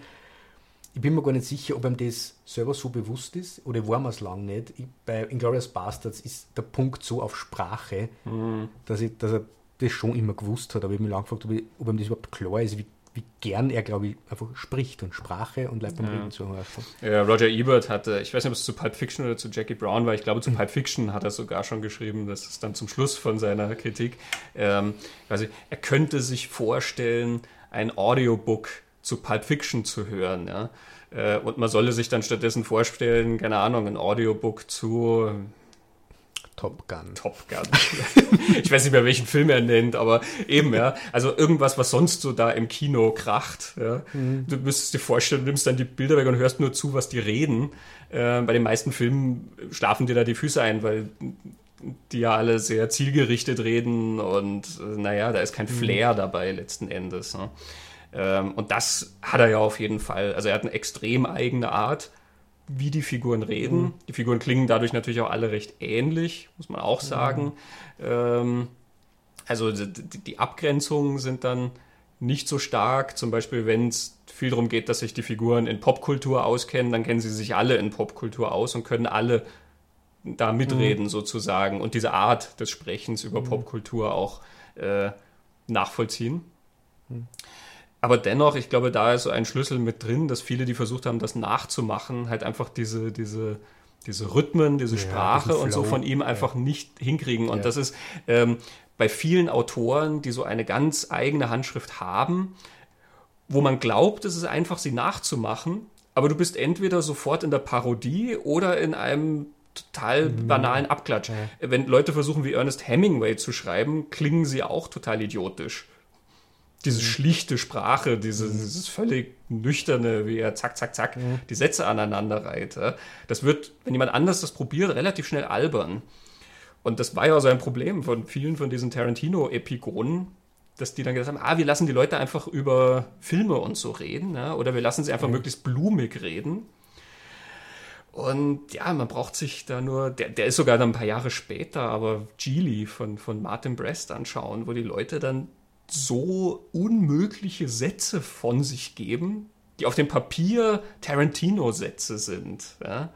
ich bin mir gar nicht sicher, ob ihm das selber so bewusst ist oder war mir es lang nicht. Ich, bei Inglourious Bastards ist der Punkt so auf Sprache, mhm. dass, ich, dass er das schon immer gewusst hat. Aber ich habe mich lang gefragt, ob, ich, ob ihm das überhaupt klar ist, wie, wie gern er, glaube ich, einfach spricht und Sprache und Leute beim ja. Reden zuhören. Ja, Roger Ebert hatte, ich weiß nicht, ob es zu Pulp Fiction oder zu Jackie Brown war, ich glaube, zu mhm. Pulp Fiction hat er sogar schon geschrieben, das ist dann zum Schluss von seiner Kritik. Ähm, also, er könnte sich vorstellen, ein Audiobook zu Pulp Fiction zu hören. Ja? Äh, und man solle sich dann stattdessen vorstellen, keine Ahnung, ein Audiobook zu Top Gun. Top Gun. ich weiß nicht mehr, welchen Film er nennt, aber eben, ja. Also irgendwas, was sonst so da im Kino kracht. Ja. Mhm. Du müsstest dir vorstellen, du nimmst dann die Bilder weg und hörst nur zu, was die reden. Äh, bei den meisten Filmen schlafen dir da die Füße ein, weil die ja alle sehr zielgerichtet reden und äh, naja, da ist kein mhm. Flair dabei letzten Endes. Ne? Ähm, und das hat er ja auf jeden Fall. Also er hat eine extrem eigene Art, wie die Figuren reden. Mhm. Die Figuren klingen dadurch natürlich auch alle recht ähnlich, muss man auch sagen. Mhm. Ähm, also die, die Abgrenzungen sind dann nicht so stark. Zum Beispiel, wenn es viel darum geht, dass sich die Figuren in Popkultur auskennen, dann kennen sie sich alle in Popkultur aus und können alle da mitreden mhm. sozusagen und diese Art des Sprechens über mhm. Popkultur auch äh, nachvollziehen. Aber dennoch, ich glaube, da ist so ein Schlüssel mit drin, dass viele, die versucht haben, das nachzumachen, halt einfach diese, diese, diese Rhythmen, diese ja, Sprache und so von ihm einfach ja. nicht hinkriegen. Und ja. das ist ähm, bei vielen Autoren, die so eine ganz eigene Handschrift haben, wo man glaubt, es ist einfach, sie nachzumachen, aber du bist entweder sofort in der Parodie oder in einem total mhm. banalen Abklatsch. Wenn Leute versuchen, wie Ernest Hemingway zu schreiben, klingen sie auch total idiotisch diese schlichte Sprache, diese, mhm. dieses völlig nüchterne, wie er zack, zack, zack mhm. die Sätze aneinander reiht. Das wird, wenn jemand anders das probiert, relativ schnell albern. Und das war ja so ein Problem von vielen von diesen Tarantino-Epigonen, dass die dann gesagt haben, ah, wir lassen die Leute einfach über Filme und so reden, ja? oder wir lassen sie einfach mhm. möglichst blumig reden. Und ja, man braucht sich da nur, der, der ist sogar dann ein paar Jahre später, aber Geely von, von Martin Brest anschauen, wo die Leute dann so unmögliche Sätze von sich geben, die auf dem Papier Tarantino-Sätze sind. Ja?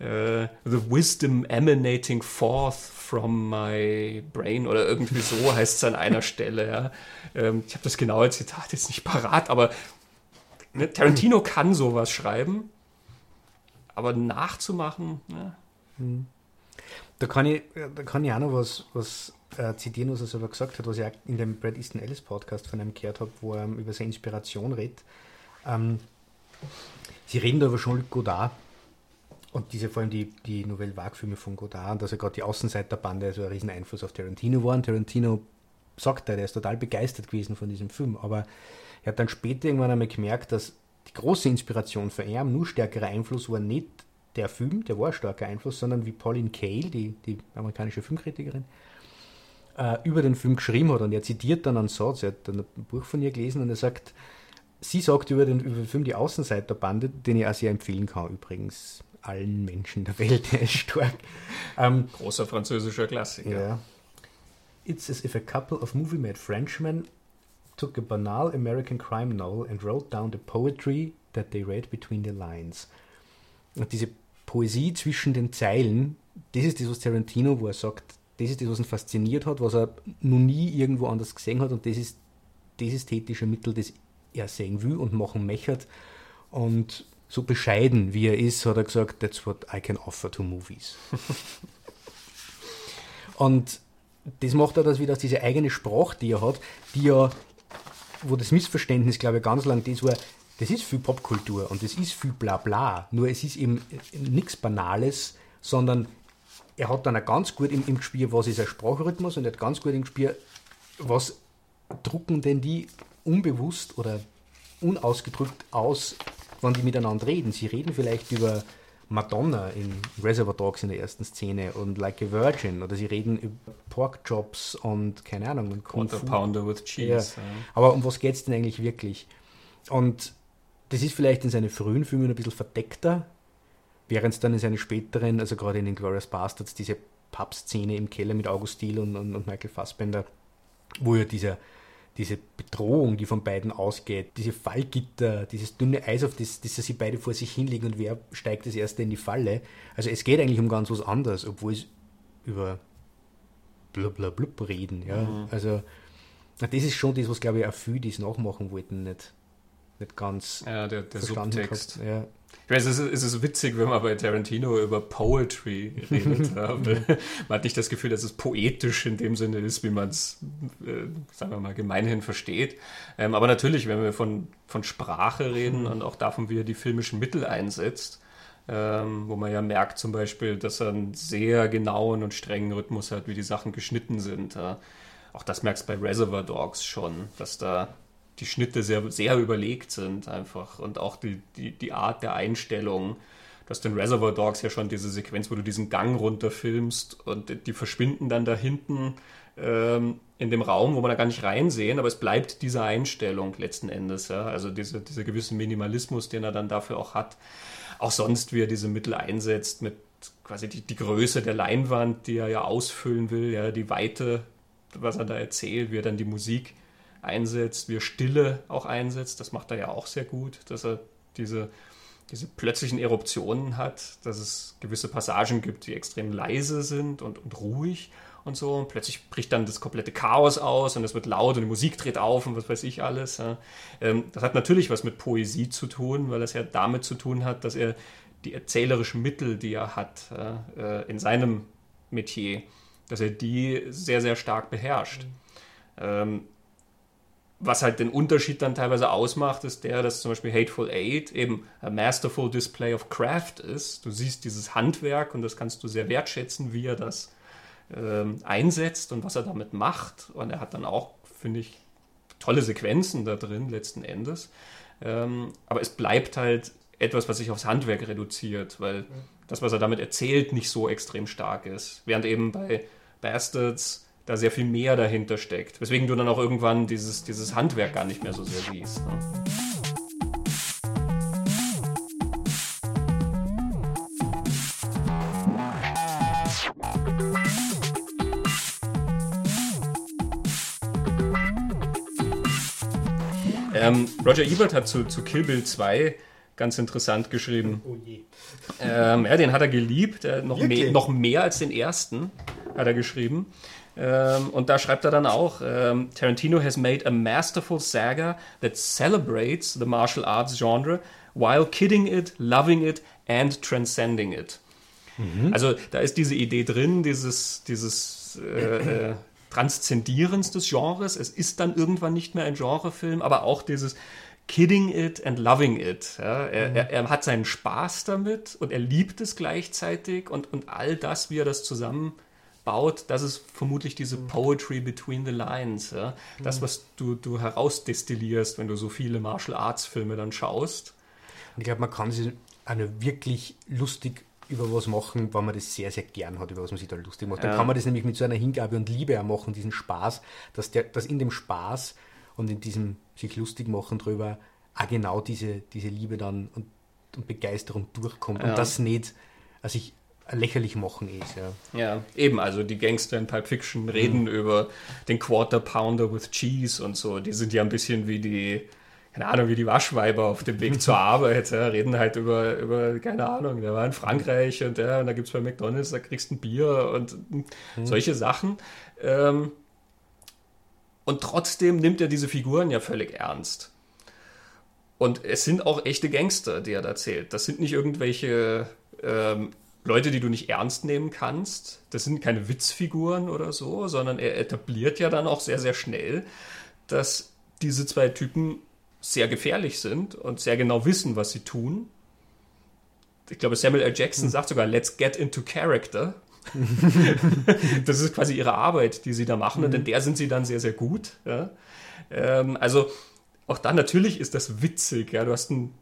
Uh, the wisdom emanating forth from my brain oder irgendwie so heißt es an einer Stelle. Ja? Ähm, ich habe das genaue Zitat jetzt nicht parat, aber ne, Tarantino kann sowas schreiben, aber nachzumachen, ja, hm. Da kann ich, da kann ich auch noch was, was äh, zitieren, was er selber gesagt hat, was ich auch in dem Brad Easton Ellis Podcast von einem gehört habe, wo er über seine Inspiration redet. Ähm, sie reden da über Jean-Luc Godard und diese vor allem die, die Nouvelle Vague-Filme von Godard und dass er gerade die Außenseiterbande so ein riesen Einfluss auf Tarantino war. Und Tarantino sagt er, der ist total begeistert gewesen von diesem Film, aber er hat dann später irgendwann einmal gemerkt, dass die große Inspiration für ihn, nur stärkerer Einfluss war nicht der Film, der war ein starker Einfluss, sondern wie Pauline Kael, die, die amerikanische Filmkritikerin, äh, über den Film geschrieben hat. Und er zitiert dann einen Satz, er hat dann ein Buch von ihr gelesen und er sagt, sie sagt über den, über den Film Die Außenseiterbande, den ich auch sehr empfehlen kann übrigens allen Menschen der Welt, der ist stark. Ähm, Großer französischer Klassiker. Ja. It's as if a couple of movie-made Frenchmen took a banal American crime novel and wrote down the poetry that they read between the lines. Und diese Poesie zwischen den Zeilen, das ist das, was Tarantino, wo er sagt, das ist das, was ihn fasziniert hat, was er noch nie irgendwo anders gesehen hat und das ist das ästhetische Mittel, das er sehen will und machen möchte. Und so bescheiden wie er ist, hat er gesagt, that's what I can offer to movies. und das macht er das wieder, dass diese eigene Sprache, die er hat, die ja, wo das Missverständnis, glaube ich, ganz lang das war, das ist viel Popkultur und das ist viel Blabla, nur es ist eben nichts Banales, sondern er hat dann auch ganz gut im, im Gespür, was ist ein Sprachrhythmus und er hat ganz gut im Gespür, was drucken denn die unbewusst oder unausgedrückt aus, wenn die miteinander reden. Sie reden vielleicht über Madonna in Reservoir Dogs in der ersten Szene und Like a Virgin oder sie reden über Pork Chops und keine Ahnung. Und Quarter Pounder with Cheese. Ja. Aber um was geht es denn eigentlich wirklich? Und das ist vielleicht in seinen frühen Filmen ein bisschen verdeckter, während es dann in seinen späteren, also gerade in den Glorious Bastards, diese Pub-Szene im Keller mit August Diel und, und, und Michael Fassbender, wo ja dieser diese Bedrohung, die von beiden ausgeht, diese Fallgitter, dieses dünne Eis, auf das, das sie beide vor sich hinlegen und wer steigt das erste in die Falle. Also es geht eigentlich um ganz was anderes, obwohl es über blub reden. Ja? Mhm. Also das ist schon das, was glaube ich auch viele, die es nachmachen wollten, nicht, nicht ganz ja, der, der Subtext. Ja. Ich weiß, es ist, es ist witzig, wenn man bei Tarantino über Poetry redet. man hat nicht das Gefühl, dass es poetisch in dem Sinne ist, wie man es, äh, sagen wir mal, gemeinhin versteht. Ähm, aber natürlich, wenn wir von, von Sprache reden mhm. und auch davon, wie er die filmischen Mittel einsetzt, ähm, wo man ja merkt zum Beispiel, dass er einen sehr genauen und strengen Rhythmus hat, wie die Sachen geschnitten sind. Ja. Auch das merkst du bei Reservoir Dogs schon, dass da die Schnitte sehr, sehr überlegt sind einfach und auch die, die, die Art der Einstellung. Du hast in Reservoir Dogs ja schon diese Sequenz, wo du diesen Gang runterfilmst und die verschwinden dann da hinten ähm, in dem Raum, wo man da gar nicht reinsehen, aber es bleibt diese Einstellung letzten Endes. Ja? Also diese, dieser gewisse Minimalismus, den er dann dafür auch hat. Auch sonst, wie er diese Mittel einsetzt mit quasi die, die Größe der Leinwand, die er ja ausfüllen will, ja, die Weite, was er da erzählt, wie er dann die Musik einsetzt, wie er Stille auch einsetzt. Das macht er ja auch sehr gut, dass er diese, diese plötzlichen Eruptionen hat, dass es gewisse Passagen gibt, die extrem leise sind und, und ruhig und so. Und plötzlich bricht dann das komplette Chaos aus und es wird laut und die Musik dreht auf und was weiß ich alles. Ja. Ähm, das hat natürlich was mit Poesie zu tun, weil es ja damit zu tun hat, dass er die erzählerischen Mittel, die er hat äh, in seinem Metier, dass er die sehr, sehr stark beherrscht. Mhm. Was halt den Unterschied dann teilweise ausmacht, ist der, dass zum Beispiel Hateful Eight eben ein masterful display of craft ist. Du siehst dieses Handwerk und das kannst du sehr wertschätzen, wie er das ähm, einsetzt und was er damit macht. Und er hat dann auch, finde ich, tolle Sequenzen da drin letzten Endes. Ähm, aber es bleibt halt etwas, was sich aufs Handwerk reduziert, weil das, was er damit erzählt, nicht so extrem stark ist. Während eben bei Bastards da sehr viel mehr dahinter steckt. Weswegen du dann auch irgendwann dieses, dieses Handwerk gar nicht mehr so sehr siehst. Ne? Ähm, Roger Ebert hat zu, zu Kill Bill 2 ganz interessant geschrieben. Oh je. Ähm, ja, den hat er geliebt, äh, noch, mehr, noch mehr als den ersten hat er geschrieben. Ähm, und da schreibt er dann auch, ähm, Tarantino has made a masterful saga that celebrates the martial arts genre while kidding it, loving it and transcending it. Mhm. Also da ist diese Idee drin, dieses, dieses äh, äh, Transzendierens des Genres. Es ist dann irgendwann nicht mehr ein Genrefilm, aber auch dieses Kidding it and loving it. Ja, er, mhm. er, er, hat seinen Spaß damit und er liebt es gleichzeitig und, und all das, wie er das zusammenbaut, das ist vermutlich diese mhm. Poetry between the lines. Ja? Das, mhm. was du, du herausdestillierst, wenn du so viele Martial Arts Filme dann schaust. Und ich glaube, man kann sich eine wirklich lustig über was machen, wenn man das sehr, sehr gern hat, über was man sich da lustig macht. Dann ja. kann man das nämlich mit so einer Hingabe und Liebe auch machen, diesen Spaß, dass, der, dass in dem Spaß und in diesem sich lustig machen drüber auch genau diese, diese Liebe dann und, und Begeisterung durchkommt ja. und das nicht also ich lächerlich machen ist. Ja. ja, eben, also die Gangster in Pulp Fiction reden mhm. über den Quarter Pounder with Cheese und so. Die sind ja ein bisschen wie die, keine Ahnung, wie die Waschweiber auf dem Weg zur Arbeit. Ja, reden halt über, über, keine Ahnung, der war in Frankreich und, ja, und da gibt es bei McDonalds, da kriegst du ein Bier und mhm. solche Sachen. Ähm, und trotzdem nimmt er diese Figuren ja völlig ernst. Und es sind auch echte Gangster, die er da zählt. Das sind nicht irgendwelche ähm, Leute, die du nicht ernst nehmen kannst. Das sind keine Witzfiguren oder so, sondern er etabliert ja dann auch sehr, sehr schnell, dass diese zwei Typen sehr gefährlich sind und sehr genau wissen, was sie tun. Ich glaube, Samuel L. Jackson hm. sagt sogar, let's get into character. das ist quasi ihre Arbeit, die sie da machen, und in der sind sie dann sehr, sehr gut. Ja? Ähm, also auch dann natürlich ist das witzig. Ja? Du hast einen,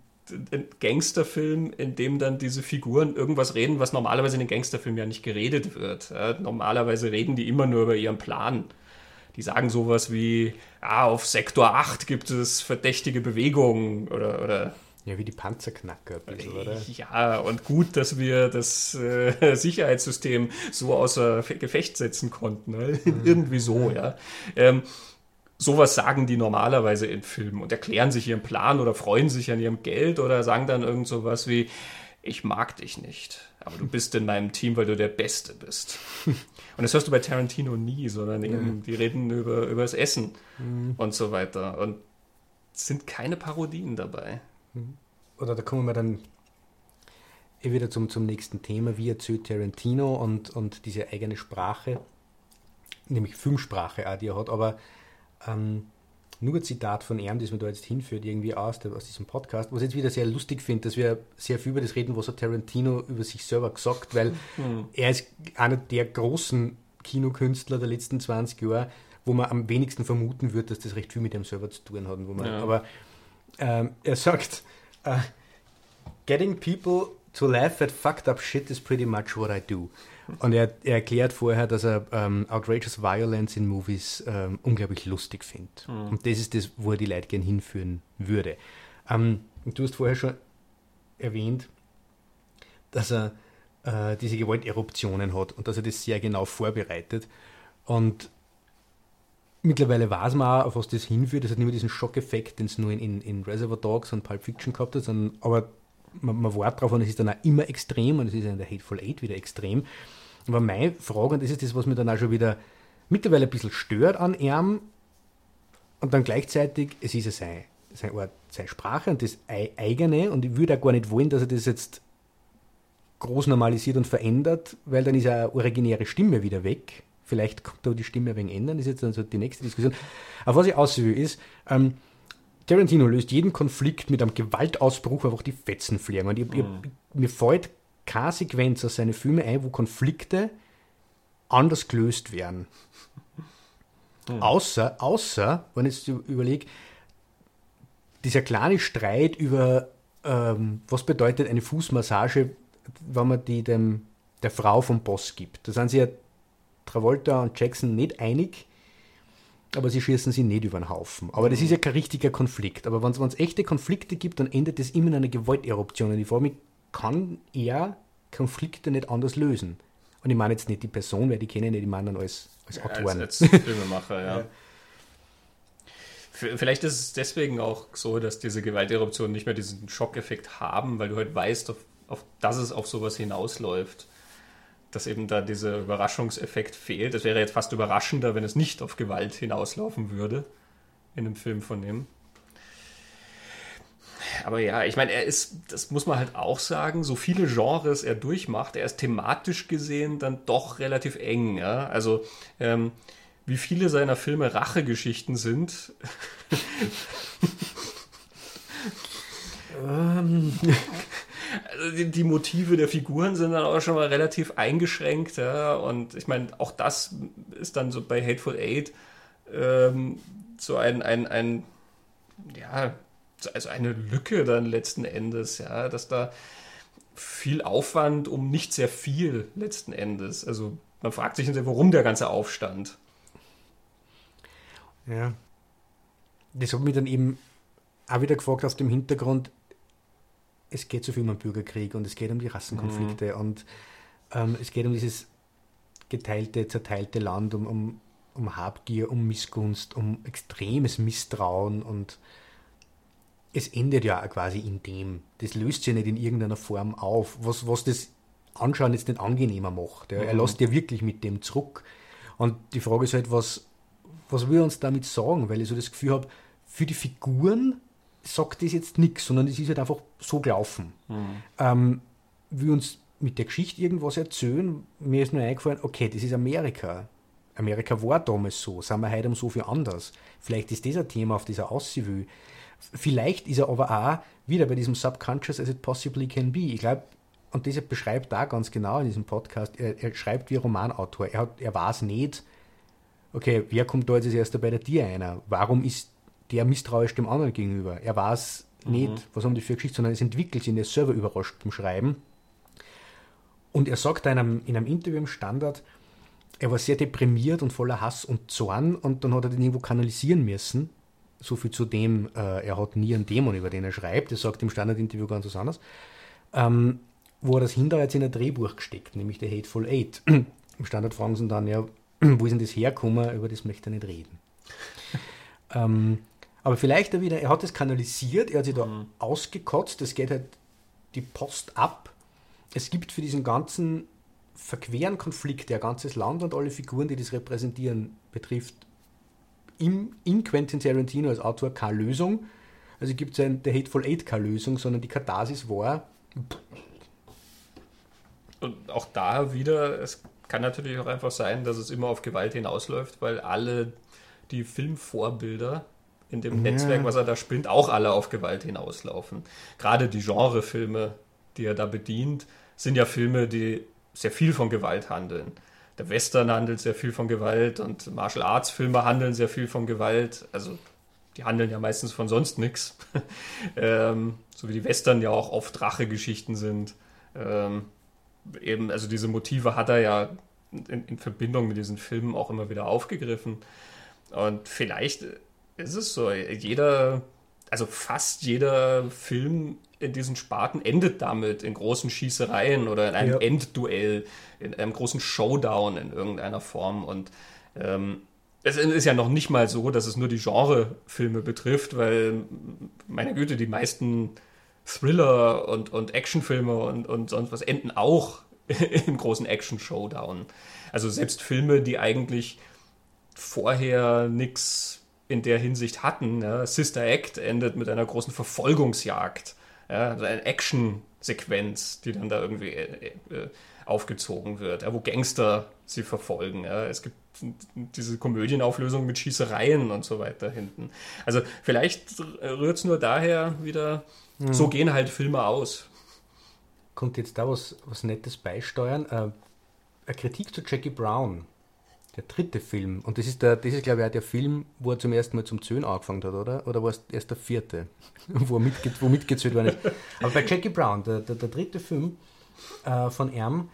Gangsterfilm, in dem dann diese Figuren irgendwas reden, was normalerweise in den Gangsterfilmen ja nicht geredet wird. Normalerweise reden die immer nur über ihren Plan. Die sagen sowas wie, ah, auf Sektor 8 gibt es verdächtige Bewegungen oder, oder ja, wie die Panzerknacker bisschen, oder? Ja, und gut, dass wir das äh, Sicherheitssystem so außer Gefecht setzen konnten. Ne? Mhm. Irgendwie so, ja. Ähm, sowas sagen die normalerweise in Filmen und erklären sich ihren Plan oder freuen sich an ihrem Geld oder sagen dann irgend sowas wie, ich mag dich nicht, aber du bist in meinem Team, weil du der Beste bist. Und das hörst du bei Tarantino nie, sondern eben, die reden über, über das Essen mhm. und so weiter. Und es sind keine Parodien dabei. Mhm. Oder da kommen wir dann eh wieder zum, zum nächsten Thema, wie erzählt Tarantino und, und diese eigene Sprache, nämlich Filmsprache auch, die er hat, aber ähm, nur ein Zitat von ihm, das mir da jetzt hinführt, irgendwie aus, der, aus diesem Podcast, was ich jetzt wieder sehr lustig finde, dass wir sehr viel über das reden, was hat Tarantino über sich selber gesagt, weil mhm. er ist einer der großen Kinokünstler der letzten 20 Jahre, wo man am wenigsten vermuten wird, dass das recht viel mit ihm selber zu tun hat. Man, ja. Aber ähm, er sagt, uh, getting people to laugh at fucked up shit is pretty much what I do. Und er, er erklärt vorher, dass er ähm, Outrageous Violence in Movies ähm, unglaublich lustig findet. Mhm. Und das ist das, wo er die Leute gern hinführen würde. Ähm, du hast vorher schon erwähnt, dass er äh, diese Gewalteruptionen hat und dass er das sehr genau vorbereitet. Und mittlerweile weiß man auch, auf was das hinführt. Das hat nicht mehr diesen Schockeffekt, den es nur in, in, in, Reservoir Dogs und Pulp Fiction gehabt hat, sondern, aber man, man wartet darauf und es ist dann auch immer extrem und es ist in der Hateful Eight wieder extrem. Aber meine Frage, und das ist das, was mir dann auch schon wieder mittlerweile ein bisschen stört an ihm, und dann gleichzeitig, es ist ja sein, sein Ort, seine Sprache und das eigene, und ich würde auch gar nicht wollen, dass er das jetzt groß normalisiert und verändert, weil dann ist eine originäre Stimme wieder weg Vielleicht kommt da die Stimme wenig ändern, das ist jetzt also die nächste Diskussion. Aber was ich auswähle ist, ähm, Tarantino löst jeden Konflikt mit einem Gewaltausbruch einfach die Fetzen fliegen. Und ich, mhm. ich, mir fällt keine Sequenz aus seinen Filmen ein, wo Konflikte anders gelöst werden. Mhm. Außer, außer, wenn ich jetzt überlege, dieser kleine Streit über, ähm, was bedeutet eine Fußmassage, wenn man die dem, der Frau vom Boss gibt. Da sind sie ja Travolta und Jackson nicht einig, aber sie schießen sie nicht über den Haufen. Aber das ist ja kein richtiger Konflikt. Aber wenn es echte Konflikte gibt, dann endet das immer in einer Gewalteruption. Und ich frage mich, kann er Konflikte nicht anders lösen? Und ich meine jetzt nicht die Person, weil die kenne ich nicht, ich meine dann als, als ja, Autoren. Als, als Filmemacher, ja. ja. Vielleicht ist es deswegen auch so, dass diese Gewalteruptionen nicht mehr diesen Schockeffekt haben, weil du halt weißt, auf, auf, dass es auf sowas hinausläuft dass eben da dieser Überraschungseffekt fehlt. Es wäre jetzt fast überraschender, wenn es nicht auf Gewalt hinauslaufen würde in einem Film von ihm. aber ja, ich meine, er ist, das muss man halt auch sagen, so viele Genres er durchmacht, er ist thematisch gesehen dann doch relativ eng. Ja? Also, ähm, wie viele seiner Filme Rachegeschichten sind. ähm. Also die, die, Motive der Figuren sind dann auch schon mal relativ eingeschränkt, ja. Und ich meine, auch das ist dann so bei Hateful Eight ähm, so ein, ein, ein, ja, also eine Lücke dann letzten Endes, ja, dass da viel Aufwand um nicht sehr viel letzten Endes. Also man fragt sich, warum der ganze Aufstand. Ja. Das hat mich dann eben auch wieder gefragt auf dem Hintergrund, es geht so viel um den Bürgerkrieg und es geht um die Rassenkonflikte mhm. und ähm, es geht um dieses geteilte, zerteilte Land, um, um, um Habgier, um Missgunst, um extremes Misstrauen und es endet ja quasi in dem. Das löst sich nicht in irgendeiner Form auf, was, was das Anschauen jetzt nicht angenehmer macht. Ja. Mhm. Er lässt ja wirklich mit dem zurück. Und die Frage ist halt, was, was will er uns damit sagen? Weil ich so das Gefühl habe, für die Figuren sagt das jetzt nichts, sondern es ist halt einfach so gelaufen. Mhm. Ähm, wir uns mit der Geschichte irgendwas erzählen, mir ist nur eingefallen, okay, das ist Amerika. Amerika war damals so, sind wir heute um so viel anders. Vielleicht ist das ein Thema, auf das er aussehen will. Vielleicht ist er aber auch wieder bei diesem Subconscious as it possibly can be. Ich glaube, und deshalb beschreibt da ganz genau in diesem Podcast, er, er schreibt wie Romanautor. Er, hat, er weiß nicht, okay, wer kommt da jetzt als erster bei der Tier einer? Warum ist der misstrauisch dem anderen gegenüber? Er weiß mhm. nicht, was haben die für Geschichte, sondern es entwickelt sich er ist selber überrascht beim Schreiben. Und er sagt in einem, in einem Interview im Standard, er war sehr deprimiert und voller Hass und Zorn und dann hat er den irgendwo kanalisieren müssen. So viel zu dem, äh, er hat nie einen Dämon, über den er schreibt. Er sagt im Standard-Interview ganz was anderes. Ähm, wo er das hinterher jetzt in ein Drehbuch gesteckt, nämlich der Hateful Eight. Im Standard fragen sie dann, ja, wo ist denn das hergekommen? Über das möchte er nicht reden. ähm, aber vielleicht er wieder, er hat es kanalisiert, er hat sich da mhm. ausgekotzt, es geht halt die Post ab. Es gibt für diesen ganzen verqueren Konflikt, der ganzes Land und alle Figuren, die das repräsentieren, betrifft, im, in Quentin Tarantino als Autor keine Lösung. Also gibt es der Hateful Eight keine Lösung, sondern die Katharsis war. Und auch da wieder, es kann natürlich auch einfach sein, dass es immer auf Gewalt hinausläuft, weil alle die Filmvorbilder in dem ja. Netzwerk, was er da spinnt, auch alle auf Gewalt hinauslaufen. Gerade die Genrefilme, die er da bedient, sind ja Filme, die sehr viel von Gewalt handeln. Der Western handelt sehr viel von Gewalt und Martial Arts Filme handeln sehr viel von Gewalt. Also die handeln ja meistens von sonst nichts. ähm, so wie die Western ja auch oft Rachegeschichten sind. Ähm, eben, also diese Motive hat er ja in, in Verbindung mit diesen Filmen auch immer wieder aufgegriffen. Und vielleicht ist es so. Jeder, also fast jeder Film in diesen Sparten endet damit in großen Schießereien oder in einem ja. Endduell, in einem großen Showdown in irgendeiner Form. Und ähm, es ist ja noch nicht mal so, dass es nur die Genrefilme betrifft, weil, meine Güte, die meisten Thriller und, und Actionfilme und, und sonst was enden auch im großen Action-Showdown. Also selbst Filme, die eigentlich vorher nichts in der Hinsicht hatten. Ja. Sister Act endet mit einer großen Verfolgungsjagd. Ja, also eine Action-Sequenz, die dann da irgendwie äh, äh, aufgezogen wird, ja, wo Gangster sie verfolgen. Es gibt diese Komödienauflösung mit Schießereien und so weiter hinten. Also vielleicht rührt es nur daher wieder, mhm. so gehen halt Filme aus. Kommt jetzt da was, was Nettes beisteuern? Äh, eine Kritik zu Jackie Brown der dritte Film. Und das ist, der, das ist, glaube ich, auch der Film, wo er zum ersten Mal zum Zöhn angefangen hat, oder? Oder war es erst der vierte, wo, er mitge wo mitgezählt worden ist? Aber bei Jackie Brown, der, der, der dritte Film äh, von Erm,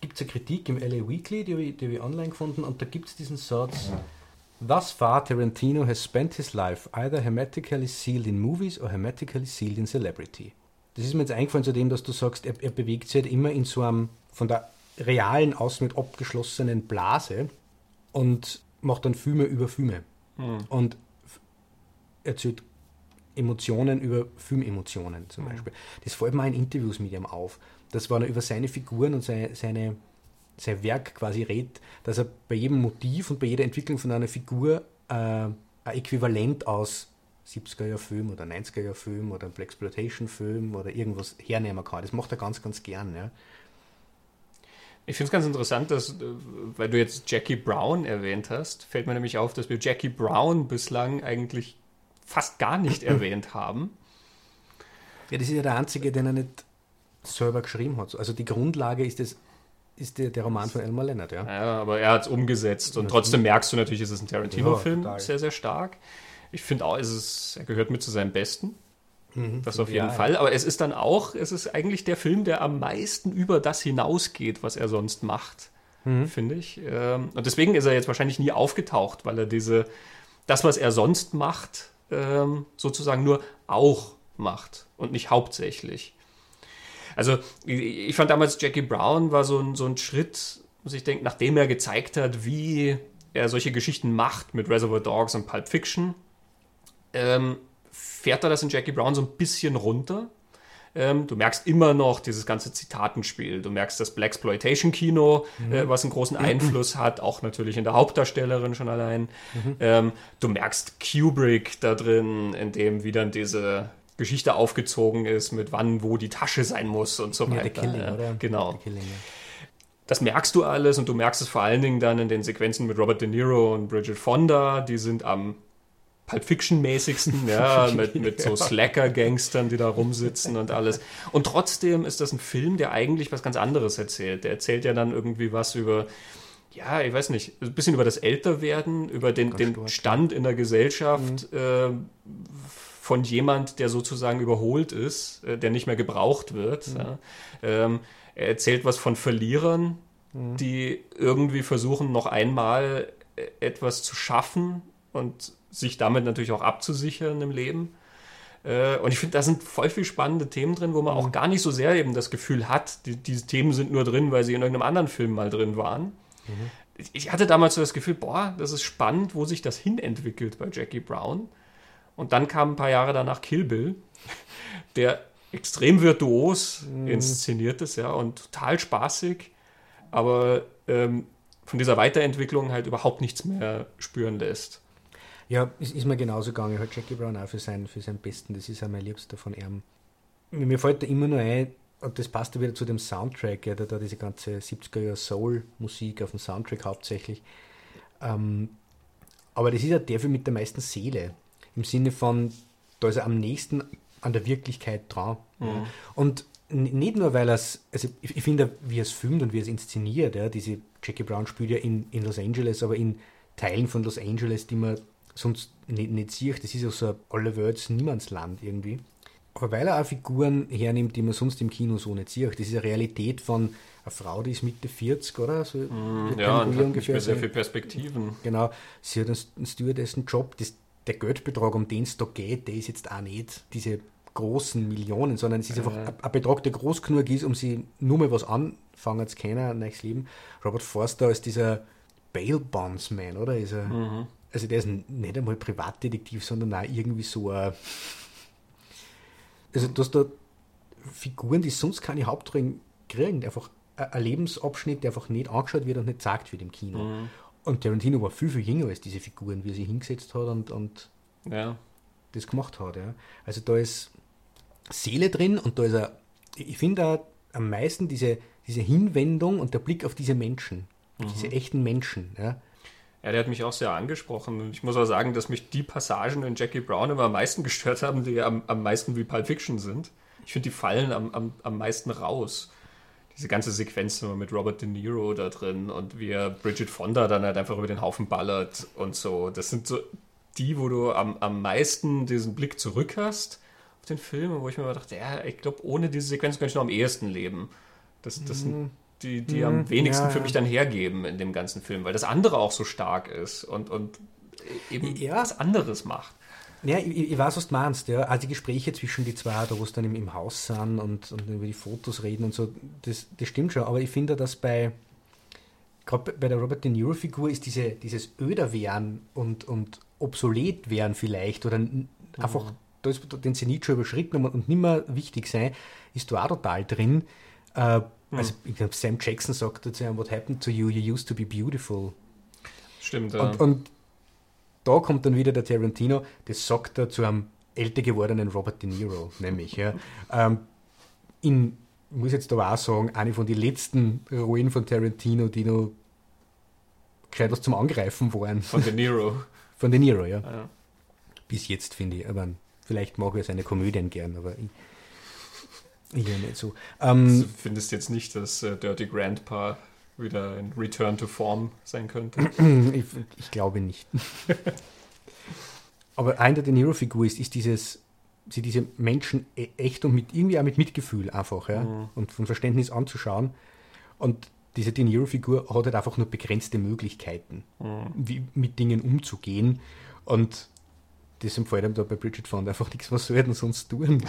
gibt es eine Kritik im LA Weekly, die habe ich, ich online gefunden, und da gibt es diesen Satz. Thus far, Tarantino has spent his life either hermetically sealed in movies or hermetically sealed in celebrity. Das ist mir jetzt eingefallen zu dem, dass du sagst, er, er bewegt sich halt immer in so einem, von der realen aus mit abgeschlossenen Blase und macht dann Filme über Filme. Mhm. Und erzählt Emotionen über Filmemotionen zum mhm. Beispiel. Das fällt mir in Interviews mit ihm auf. Das war er über seine Figuren und seine, seine, sein Werk quasi redet, dass er bei jedem Motiv und bei jeder Entwicklung von einer Figur äh, ein Äquivalent aus 70er-Jahr-Film oder 90er-Jahr-Film oder ein Blaxploitation-Film oder irgendwas hernehmen kann. Das macht er ganz, ganz gern. Ja. Ich finde es ganz interessant, dass, äh, weil du jetzt Jackie Brown erwähnt hast, fällt mir nämlich auf, dass wir Jackie Brown bislang eigentlich fast gar nicht erwähnt haben. Ja, das ist ja der einzige, den er nicht selber geschrieben hat. Also die Grundlage ist das ist der, der Roman von Elmer Leonard, ja. Ja, aber er hat es umgesetzt und trotzdem merkst du natürlich, es ist ein Tarantino-Film, ja, sehr, sehr stark. Ich finde auch, es ist, er gehört mit zu seinem Besten. Mhm, das auf jeden ja, Fall. Aber es ist dann auch, es ist eigentlich der Film, der am meisten über das hinausgeht, was er sonst macht, mhm. finde ich. Ähm, und deswegen ist er jetzt wahrscheinlich nie aufgetaucht, weil er diese, das, was er sonst macht, ähm, sozusagen nur auch macht und nicht hauptsächlich. Also ich fand damals Jackie Brown war so ein, so ein Schritt, muss ich denken, nachdem er gezeigt hat, wie er solche Geschichten macht mit Reservoir Dogs und Pulp Fiction, ähm, fährt er das in Jackie Brown so ein bisschen runter. Ähm, du merkst immer noch dieses ganze Zitatenspiel. Du merkst das Blaxploitation-Kino, mhm. äh, was einen großen Einfluss hat, auch natürlich in der Hauptdarstellerin schon allein. Mhm. Ähm, du merkst Kubrick da drin, in dem wieder diese Geschichte aufgezogen ist, mit wann, wo die Tasche sein muss und so weiter. Ja, Killing, ja, genau. Killing, ja. Das merkst du alles und du merkst es vor allen Dingen dann in den Sequenzen mit Robert De Niro und Bridget Fonda. Die sind am Pulp Fiction-mäßigsten, ja, mit, mit so Slacker-Gangstern, die da rumsitzen und alles. Und trotzdem ist das ein Film, der eigentlich was ganz anderes erzählt. Der erzählt ja dann irgendwie was über, ja, ich weiß nicht, ein bisschen über das Älterwerden, über den, den Stand in der Gesellschaft, mhm. äh, von jemand, der sozusagen überholt ist, äh, der nicht mehr gebraucht wird. Mhm. Ja. Ähm, er erzählt was von Verlierern, mhm. die irgendwie versuchen, noch einmal äh, etwas zu schaffen und sich damit natürlich auch abzusichern im Leben. Äh, und ich finde, da sind voll viel spannende Themen drin, wo man auch mhm. gar nicht so sehr eben das Gefühl hat, die, diese Themen sind nur drin, weil sie in irgendeinem anderen Film mal drin waren. Mhm. Ich hatte damals so das Gefühl, boah, das ist spannend, wo sich das hinentwickelt bei Jackie Brown. Und dann kam ein paar Jahre danach Kill Bill, der extrem virtuos mhm. inszeniert ist, ja, und total spaßig, aber ähm, von dieser Weiterentwicklung halt überhaupt nichts mehr spüren lässt. Ja, ist, ist mir genauso gegangen. Halt Jackie Brown auch für, sein, für seinen Besten, das ist auch mein Liebster von ihm. Mir fällt da immer nur ein, und das passt ja wieder zu dem Soundtrack, ja, da, da diese ganze 70er-Jahr Soul-Musik auf dem Soundtrack hauptsächlich. Ähm, aber das ist ja der Film mit der meisten Seele im Sinne von, da ist er am nächsten an der Wirklichkeit dran. Mhm. Und nicht nur, weil er es, also ich, ich finde, wie er es filmt und wie er es inszeniert, ja, diese Jackie Brown spielt ja in, in Los Angeles, aber in Teilen von Los Angeles, die man sonst nicht, nicht sieht. Das ist ja so ein alle Worlds Niemandsland irgendwie. Aber weil er auch Figuren hernimmt, die man sonst im Kino so nicht sieht. Das ist eine Realität von einer Frau, die ist Mitte 40, oder? So mm, ja, und hat ungefähr sehr viele Perspektiven. Genau. Sie hat einen Stewardessen-Job. Der Geldbetrag, um den es da geht, der ist jetzt auch nicht diese großen Millionen, sondern es ist einfach ein, ein Betrag, der groß genug ist, um sie nur mal was anfangen zu können, ein neues Leben. Robert Forster ist dieser Bail Bondsman, oder? Ist er, mhm. Also der ist nicht einmal Privatdetektiv, sondern auch irgendwie so ein also du hast da Figuren, die sonst keine Hauptrollen kriegen, einfach ein Lebensabschnitt, der einfach nicht angeschaut wird und nicht gesagt wird im Kino. Mhm. Und Tarantino war viel, viel jünger als diese Figuren, wie er sie hingesetzt hat und, und ja. das gemacht hat. Ja. Also da ist Seele drin und da ist er, ich finde am meisten diese, diese Hinwendung und der Blick auf diese Menschen, mhm. diese echten Menschen. Ja. Ja, der hat mich auch sehr angesprochen. Ich muss auch sagen, dass mich die Passagen in Jackie Brown immer am meisten gestört haben, die am, am meisten wie Pulp Fiction sind. Ich finde, die fallen am, am, am meisten raus diese ganze Sequenz mit Robert De Niro da drin und wie er Bridget Fonda dann halt einfach über den Haufen ballert und so. Das sind so die, wo du am, am meisten diesen Blick zurück hast auf den Film, wo ich mir immer dachte, ja, ich glaube, ohne diese Sequenz könnte ich noch am ehesten leben. Das, das sind die, die am mhm. wenigsten ja, für mich dann hergeben in dem ganzen Film, weil das andere auch so stark ist und, und eben ja. was anderes macht. Ja, ich, ich, weiß, was du meinst. Ja. Also die Gespräche zwischen die zwei, da wo es dann im, im Haus sind und, und, über die Fotos reden und so, das, das stimmt schon. Aber ich finde, dass bei gerade bei der Robert De Niro-Figur ist diese, dieses Öderwerden und, und obsolet werden vielleicht oder mhm. einfach da ist den Zenit schon überschritten und, und nicht mehr wichtig sein, ist da auch total drin. Äh, mhm. Also ich glaube, Sam Jackson sagt dazu, what happened to you, you used to be beautiful. Stimmt, ja. Und, und da kommt dann wieder der Tarantino, das sagt er zu einem älter gewordenen Robert De Niro, nämlich. Ja. Ähm, in, ich muss jetzt aber auch sagen, eine von den letzten Rollen von Tarantino, die noch gescheit was zum Angreifen waren. Von De Niro. Von De Niro, ja. ja. Bis jetzt, finde ich. Aber vielleicht mag er seine Komödien gern, aber ich ja nicht so. Ähm, du findest jetzt nicht, dass äh, Dirty Grandpa wieder ein Return to Form sein könnte? ich, ich glaube nicht. Aber eine der Nero-Figur ist, ist dieses, sie diese Menschen e-, echt und mit irgendwie auch mit Mitgefühl einfach, ja, mhm. und von Verständnis anzuschauen. Und diese De Niro-Figur hat halt einfach nur begrenzte Möglichkeiten, mhm. wie, mit Dingen umzugehen. Und deswegen fällt ihm da bei Bridget Fonda einfach nichts, was soll er denn sonst tun?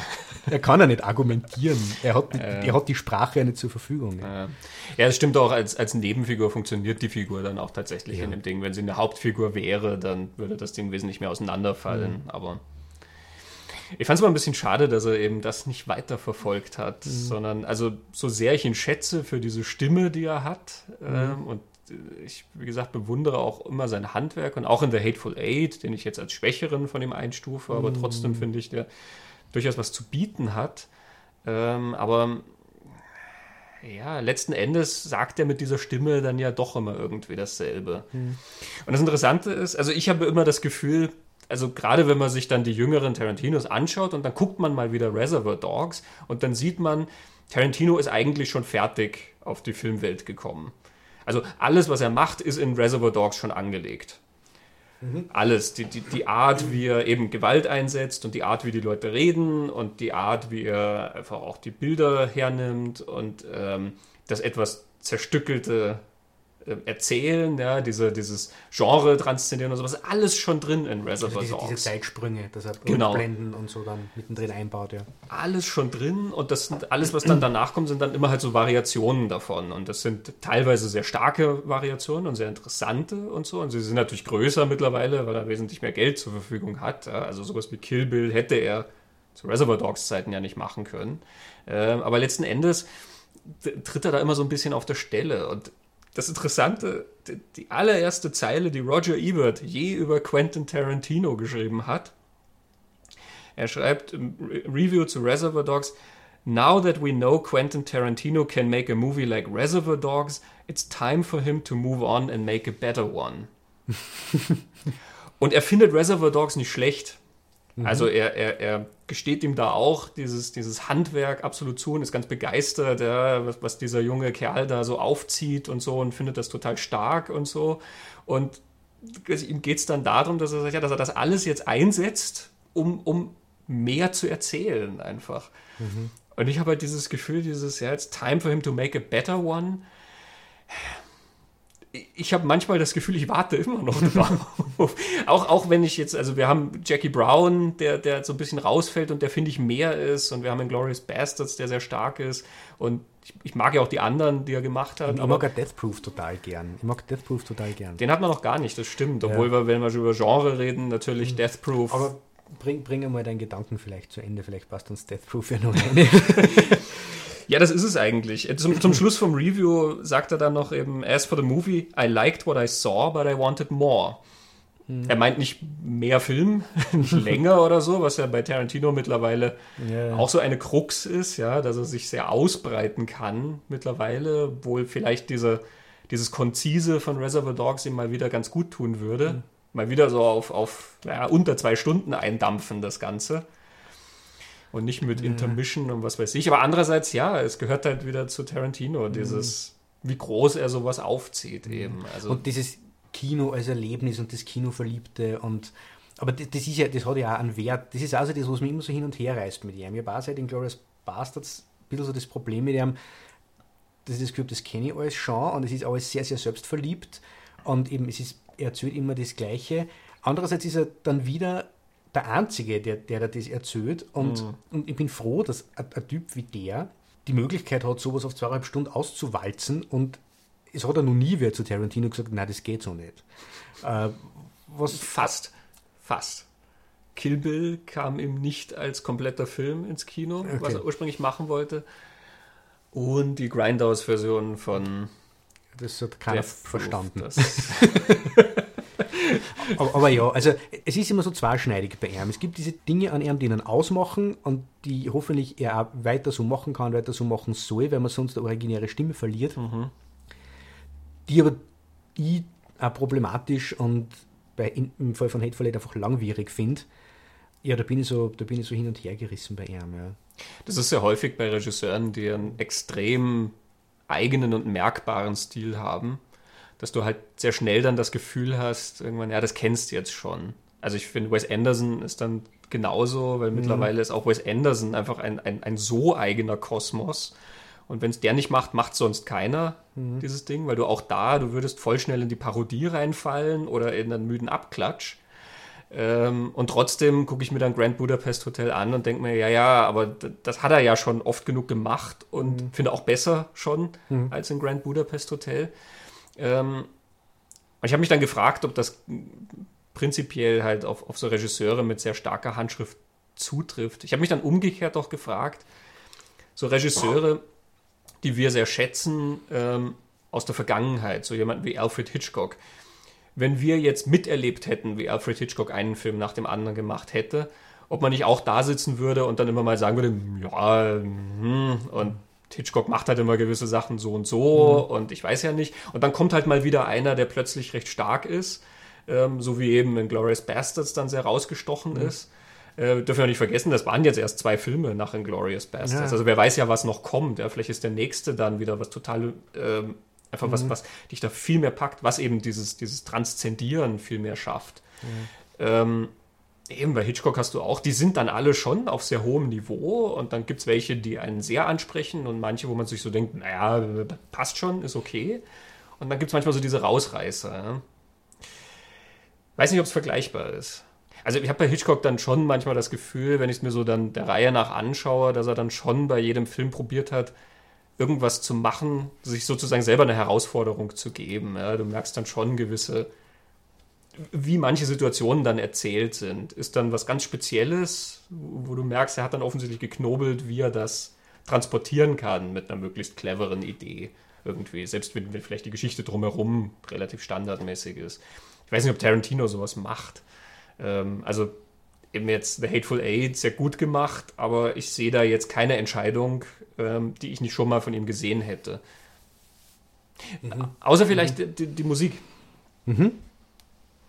er kann ja nicht argumentieren. Er hat, äh, er hat die Sprache ja nicht zur Verfügung. Ja, ja es stimmt auch, als, als Nebenfigur funktioniert die Figur dann auch tatsächlich ja. in dem Ding. Wenn sie eine Hauptfigur wäre, dann würde das Ding wesentlich mehr auseinanderfallen. Mhm. Aber ich fand es mal ein bisschen schade, dass er eben das nicht weiterverfolgt hat, mhm. sondern, also so sehr ich ihn schätze für diese Stimme, die er hat mhm. ähm, und ich, wie gesagt, bewundere auch immer sein Handwerk und auch in The Hateful Eight, den ich jetzt als Schwächeren von ihm einstufe, aber mm. trotzdem finde ich, der durchaus was zu bieten hat. Ähm, aber ja, letzten Endes sagt er mit dieser Stimme dann ja doch immer irgendwie dasselbe. Mm. Und das Interessante ist, also ich habe immer das Gefühl, also gerade wenn man sich dann die jüngeren Tarantinos anschaut und dann guckt man mal wieder Reservoir Dogs und dann sieht man, Tarantino ist eigentlich schon fertig auf die Filmwelt gekommen. Also alles, was er macht, ist in Reservoir Dogs schon angelegt. Mhm. Alles. Die, die, die Art, wie er eben Gewalt einsetzt und die Art, wie die Leute reden und die Art, wie er einfach auch die Bilder hernimmt und ähm, das etwas zerstückelte erzählen, ja, diese, dieses Genre transzendieren und sowas, alles schon drin in Reservoir also diese, diese Zeitsprünge, dass er genau. Blenden und so dann mittendrin einbaut, ja. Alles schon drin und das sind, alles, was dann danach kommt, sind dann immer halt so Variationen davon und das sind teilweise sehr starke Variationen und sehr interessante und so und sie sind natürlich größer mittlerweile, weil er wesentlich mehr Geld zur Verfügung hat, ja. also sowas wie Kill Bill hätte er zu Reservoir Dogs Zeiten ja nicht machen können, ähm, aber letzten Endes tritt er da immer so ein bisschen auf der Stelle und das Interessante, die, die allererste Zeile, die Roger Ebert je über Quentin Tarantino geschrieben hat, er schreibt im Review zu Reservoir Dogs, Now that we know Quentin Tarantino can make a movie like Reservoir Dogs, it's time for him to move on and make a better one. Und er findet Reservoir Dogs nicht schlecht. Mhm. Also er, er, er gesteht ihm da auch dieses, dieses Handwerk absolut zu und ist ganz begeistert, ja, was, was dieser junge Kerl da so aufzieht und so und findet das total stark und so. Und ihm geht es dann darum, dass er ja, dass er das alles jetzt einsetzt, um, um mehr zu erzählen einfach. Mhm. Und ich habe halt dieses Gefühl, dieses, ja, it's time for him to make a better one ich habe manchmal das Gefühl, ich warte immer noch drauf. auch, auch wenn ich jetzt, also wir haben Jackie Brown, der, der so ein bisschen rausfällt und der finde ich mehr ist. Und wir haben Glorious Bastards, der sehr stark ist. Und ich, ich, mag ja auch die anderen, die er gemacht hat. Ich mag Death Proof total gern. Ich mag Death Proof total gern. Den hat man noch gar nicht, das stimmt. Obwohl ja. wir, wenn wir über Genre reden, natürlich mhm. Death Proof. Aber bring, bring einmal deinen Gedanken vielleicht zu Ende. Vielleicht passt uns Death Proof ja noch eine. Ja, das ist es eigentlich. Zum, zum, Schluss vom Review sagt er dann noch eben, as for the movie, I liked what I saw, but I wanted more. Hm. Er meint nicht mehr Film, nicht länger oder so, was ja bei Tarantino mittlerweile yeah. auch so eine Krux ist, ja, dass er sich sehr ausbreiten kann mittlerweile, wohl vielleicht diese, dieses Konzise von Reservoir Dogs ihm mal wieder ganz gut tun würde. Hm. Mal wieder so auf, auf ja, unter zwei Stunden eindampfen, das Ganze und nicht mit Intermission und was weiß ich. Aber andererseits, ja, es gehört halt wieder zu Tarantino, mhm. dieses, wie groß er sowas aufzieht mhm. eben. Also und dieses Kino als Erlebnis und das Kinoverliebte und aber das, das, ist ja, das hat ja auch einen Wert. Das ist also das, was mich immer so hin und her reißt mit ihm. Ich habe auch seit Glorious Bastards ein bisschen so das Problem mit ihm, das ist das Gefühl, das kenne ich alles schon und es ist alles sehr, sehr selbstverliebt und eben es ist, er erzählt immer das Gleiche. Andererseits ist er dann wieder der Einzige, der, der das erzählt. Und, mhm. und ich bin froh, dass ein, ein, Typ wie der die Möglichkeit hat, sowas auf zweieinhalb Stunden auszuwalzen. Und es hat er noch nie wer zu Tarantino gesagt, nein, das geht so nicht. Äh, was Fast. Fast. Kill Bill kam ihm nicht als kompletter Film ins Kino, okay. was er ursprünglich machen wollte. Und die Grindhouse-Version von das hat keiner verstanden. aber, aber, ja, also es ist immer so zweischneidig bei ihm. Es gibt diese Dinge an ihm, die ihn ausmachen und die hoffentlich er auch weiter so machen kann, weiter so machen soll, weil man sonst eine originäre Stimme verliert. Mhm. Die aber ich auch problematisch und bei, im Fall von Hateful Eight einfach langwierig finde. Ja, da bin ich so, da bin ich so hin und her gerissen bei ihm, ja. Das ist sehr häufig bei Regisseuren, die einen extrem eigenen und merkbaren Stil haben, dass du halt sehr schnell dann das Gefühl hast, irgendwann, ja, das kennst du jetzt schon. Also ich finde, Wes Anderson ist dann genauso, weil mhm. mittlerweile ist auch Wes Anderson einfach ein, ein, ein so eigener Kosmos. Und wenn es der nicht macht, macht sonst keiner mhm. dieses Ding, weil du auch da, du würdest voll schnell in die Parodie reinfallen oder in einen müden Abklatsch. Ähm, und trotzdem gucke ich mir dann Grand Budapest Hotel an und denke mir, ja, ja, aber das hat er ja schon oft genug gemacht und mhm. finde auch besser schon mhm. als in Grand Budapest Hotel. Ähm, ich habe mich dann gefragt, ob das prinzipiell halt auf, auf so Regisseure mit sehr starker Handschrift zutrifft. Ich habe mich dann umgekehrt auch gefragt, so Regisseure, die wir sehr schätzen ähm, aus der Vergangenheit, so jemand wie Alfred Hitchcock, wenn wir jetzt miterlebt hätten, wie Alfred Hitchcock einen Film nach dem anderen gemacht hätte, ob man nicht auch da sitzen würde und dann immer mal sagen würde, ja, hm, und Hitchcock macht halt immer gewisse Sachen so und so mhm. und ich weiß ja nicht. Und dann kommt halt mal wieder einer, der plötzlich recht stark ist, ähm, so wie eben in Glorious Bastards dann sehr rausgestochen mhm. ist. Äh, dürfen wir nicht vergessen, das waren jetzt erst zwei Filme nach Inglourious Bastards. Ja. Also wer weiß ja, was noch kommt. Ja, vielleicht ist der nächste dann wieder was total ähm, Einfach mhm. was, was dich da viel mehr packt, was eben dieses, dieses Transzendieren viel mehr schafft. Ähm, eben bei Hitchcock hast du auch, die sind dann alle schon auf sehr hohem Niveau und dann gibt es welche, die einen sehr ansprechen und manche, wo man sich so denkt, naja, passt schon, ist okay. Und dann gibt es manchmal so diese Rausreißer. Weiß nicht, ob es vergleichbar ist. Also ich habe bei Hitchcock dann schon manchmal das Gefühl, wenn ich es mir so dann der Reihe nach anschaue, dass er dann schon bei jedem Film probiert hat, irgendwas zu machen, sich sozusagen selber eine Herausforderung zu geben. Ja, du merkst dann schon gewisse, wie manche Situationen dann erzählt sind. Ist dann was ganz Spezielles, wo du merkst, er hat dann offensichtlich geknobelt, wie er das transportieren kann mit einer möglichst cleveren Idee irgendwie, selbst wenn vielleicht die Geschichte drumherum relativ standardmäßig ist. Ich weiß nicht, ob Tarantino sowas macht. Ähm, also eben jetzt The Hateful Eight sehr gut gemacht, aber ich sehe da jetzt keine Entscheidung, ähm, die ich nicht schon mal von ihm gesehen hätte. Mhm. Außer vielleicht mhm. die, die, Musik. Mhm.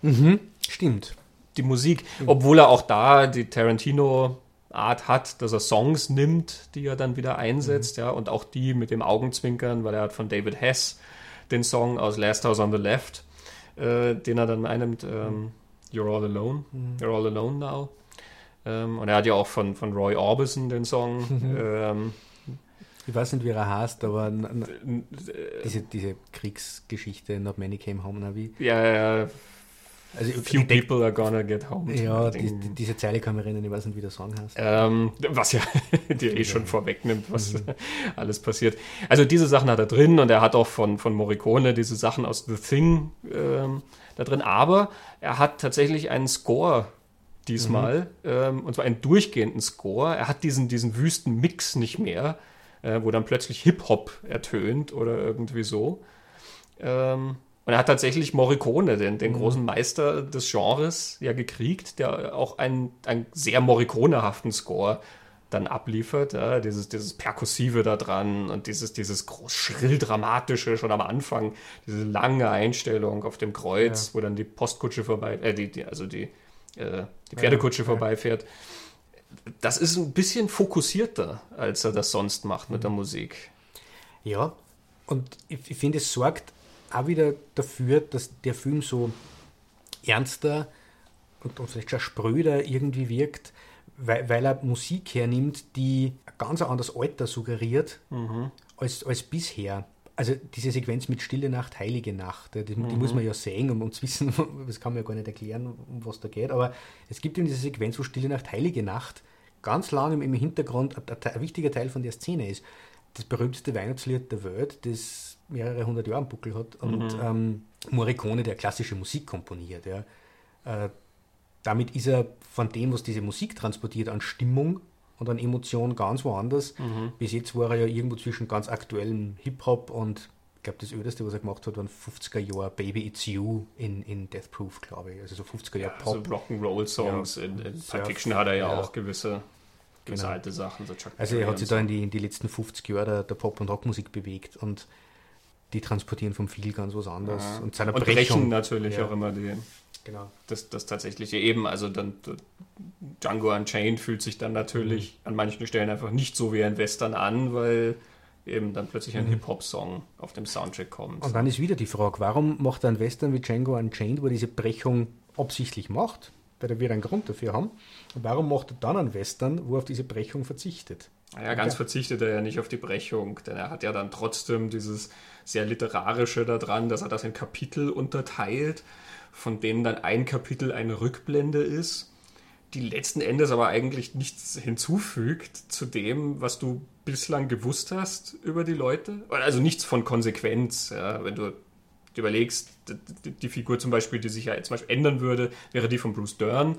Mhm. Stimmt. Die Musik, obwohl er auch da die Tarantino Art hat, dass er Songs nimmt, die er dann wieder einsetzt, mhm. ja, und auch die mit dem Augenzwinkern, weil er hat von David Hess den Song aus Last House on the Left, äh, den er dann einnimmt, ähm, You're All Alone, mhm. You're All Alone Now. Ähm, und er hat ja auch von, von Roy Orbison den Song. ähm, ich weiß nicht, wie er heißt, aber diese, diese Kriegsgeschichte, Not Many Came Home, na wie? Ja, ja. Also, Few people are gonna get home. Ja, die, die, diese Zeile kann man erinnern, ich weiß nicht, wie der Song heißt. Ähm, was ja dir eh schon vorwegnimmt, was mhm. alles passiert. Also diese Sachen hat er drin und er hat auch von, von Morricone diese Sachen aus The Thing ähm, da drin, aber er hat tatsächlich einen Score diesmal, mhm. ähm, und zwar einen durchgehenden Score. Er hat diesen, diesen wüsten Mix nicht mehr äh, wo dann plötzlich Hip-Hop ertönt oder irgendwie so. Ähm, und er hat tatsächlich Morricone, den, den mhm. großen Meister des Genres, ja gekriegt, der auch einen, einen sehr Morricone-haften Score dann abliefert. Ja, dieses, dieses Perkussive da dran und dieses, dieses groß schrill dramatische schon am Anfang, diese lange Einstellung auf dem Kreuz, ja. wo dann die Postkutsche vorbei, äh, die, die, also die, äh, die Pferdekutsche ja, vorbeifährt das ist ein bisschen fokussierter, als er das sonst macht mit der mhm. Musik. Ja, und ich, ich finde, es sorgt auch wieder dafür, dass der Film so ernster und, und vielleicht schon spröder irgendwie wirkt, weil, weil er Musik hernimmt, die ein ganz anderes Alter suggeriert mhm. als, als bisher. Also diese Sequenz mit Stille Nacht, Heilige Nacht, die, mhm. die muss man ja sehen, um, um zu wissen, das kann man ja gar nicht erklären, um was da geht, aber es gibt in dieser Sequenz, wo Stille Nacht, Heilige Nacht ganz lange im Hintergrund ein, ein, wichtiger Teil von der Szene ist. Das berühmteste Weihnachtslied der Welt, das mehrere hundert Jahre am Buckel hat und mhm. ähm, Morricone, der klassische Musik komponiert. Ja. Äh, damit ist er von dem, was diese Musik transportiert, an Stimmung und an Emotion ganz woanders. Mhm. Bis jetzt war er ja irgendwo zwischen ganz aktuellem Hip-Hop und Ich glaube, das ödeste, was er gemacht hat, waren 50er Jahre Baby It's You in, in Death Proof, glaube ich. Also so 50er Jahre ja, Pop. So Rock'n'Roll-Songs. Ja, in, in Pulp Fiction hat er ja, ja. auch gewisse, gewisse genau. alte Sachen. So also er hat sich da in die, in die letzten 50 Jahre der, der Pop- und Rockmusik bewegt und die transportieren vom viel ganz was anderes. Ja. Und seiner und Brechung. brechen natürlich auch immer die, genau. das, das tatsächliche eben. Also dann Django Unchained fühlt sich dann natürlich mhm. an manchen Stellen einfach nicht so wie ein Western an, weil eben dann plötzlich ein mhm. Hip-Hop-Song auf dem Soundtrack kommt. Und dann ist wieder die Frage, warum macht ein Western wie Django Unchained, wo er diese Brechung absichtlich macht, weil er wieder einen Grund dafür haben, und warum macht er dann einen Western, wo er auf diese Brechung verzichtet? Naja, ganz verzichtet er ja nicht auf die Brechung, denn er hat ja dann trotzdem dieses sehr literarische daran, dass er das in Kapitel unterteilt, von denen dann ein Kapitel eine Rückblende ist die letzten Endes aber eigentlich nichts hinzufügt zu dem, was du bislang gewusst hast über die Leute. Also nichts von Konsequenz. Ja. Wenn du überlegst, die Figur zum Beispiel, die sich ja zum Beispiel ändern würde, wäre die von Bruce Dern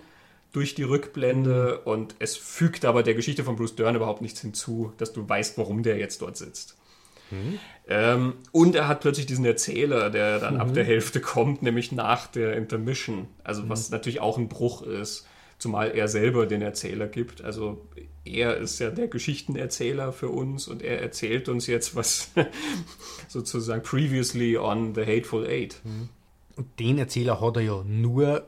durch die Rückblende mhm. und es fügt aber der Geschichte von Bruce Dern überhaupt nichts hinzu, dass du weißt, warum der jetzt dort sitzt. Mhm. Ähm, und er hat plötzlich diesen Erzähler, der dann mhm. ab der Hälfte kommt, nämlich nach der Intermission. Also was mhm. natürlich auch ein Bruch ist zumal er selber den Erzähler gibt. Also er ist ja der Geschichtenerzähler für uns und er erzählt uns jetzt was sozusagen previously on The Hateful Eight. Mhm. Und den Erzähler hat er ja nur,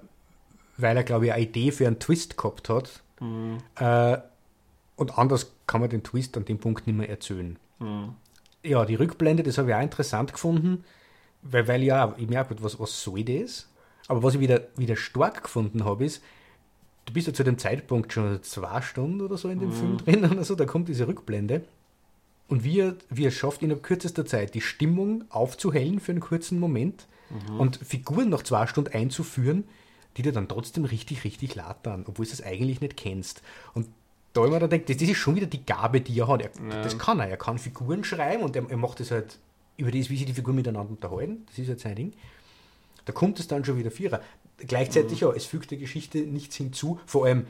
weil er, glaube ich, eine Idee für einen Twist gehabt hat. Mhm. Äh, und anders kann man den Twist an dem Punkt nicht mehr erzählen. Mhm. Ja, die Rückblende, das habe ich auch interessant gefunden, weil, weil ja, ich merke, was, was soll das? Aber was ich wieder, wieder stark gefunden habe, ist, du bist ja zu dem Zeitpunkt schon zwei Stunden oder so in dem mhm. Film drin oder so, da kommt diese Rückblende. Und wie er, wie er schafft, innerhalb kürzester Zeit die Stimmung aufzuhellen für einen kurzen Moment mhm. und Figuren nach zwei Stunden einzuführen, die dir dann trotzdem richtig, richtig latern, obwohl du es eigentlich nicht kennst. Und da immer da denkt, das, das ist schon wieder die Gabe, die er hat. Er, ja. Das kann er. Er kann Figuren schreiben und er, er macht das halt über das, wie sich die Figuren miteinander unterhalten. Das ist halt sein Ding. Da kommt es dann schon wieder vierer. Gleichzeitig mhm. auch, es fügt der Geschichte nichts hinzu. Vor allem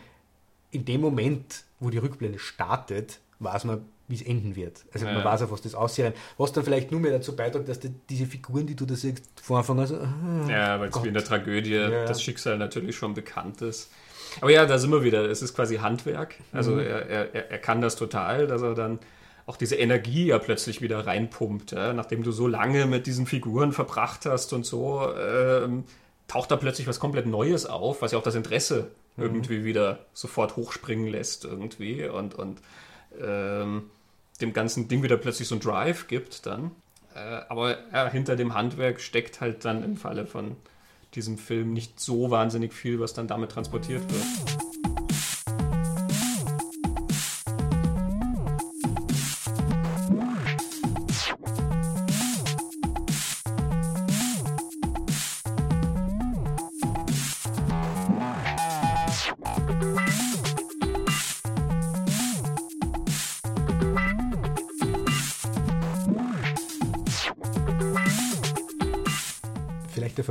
in dem Moment, wo die Rückblende startet, weiß man, wie es enden wird. Also ja, man weiß auch, was das aussieht. Was dann vielleicht nur mehr dazu beiträgt, dass die, diese Figuren, die du da siehst, von Anfang an so, ah, Ja, weil es wie in der Tragödie ja. das Schicksal natürlich schon bekannt ist. Aber ja, da sind wir wieder. Es ist quasi Handwerk. Also mhm. er, er, er kann das total, dass er dann auch diese Energie ja plötzlich wieder reinpumpt. Ja? Nachdem du so lange mit diesen Figuren verbracht hast und so, ähm, taucht da plötzlich was komplett Neues auf, was ja auch das Interesse mhm. irgendwie wieder sofort hochspringen lässt irgendwie und, und ähm, dem ganzen Ding wieder plötzlich so ein Drive gibt dann. Äh, aber ja, hinter dem Handwerk steckt halt dann im Falle von diesem Film nicht so wahnsinnig viel, was dann damit transportiert wird.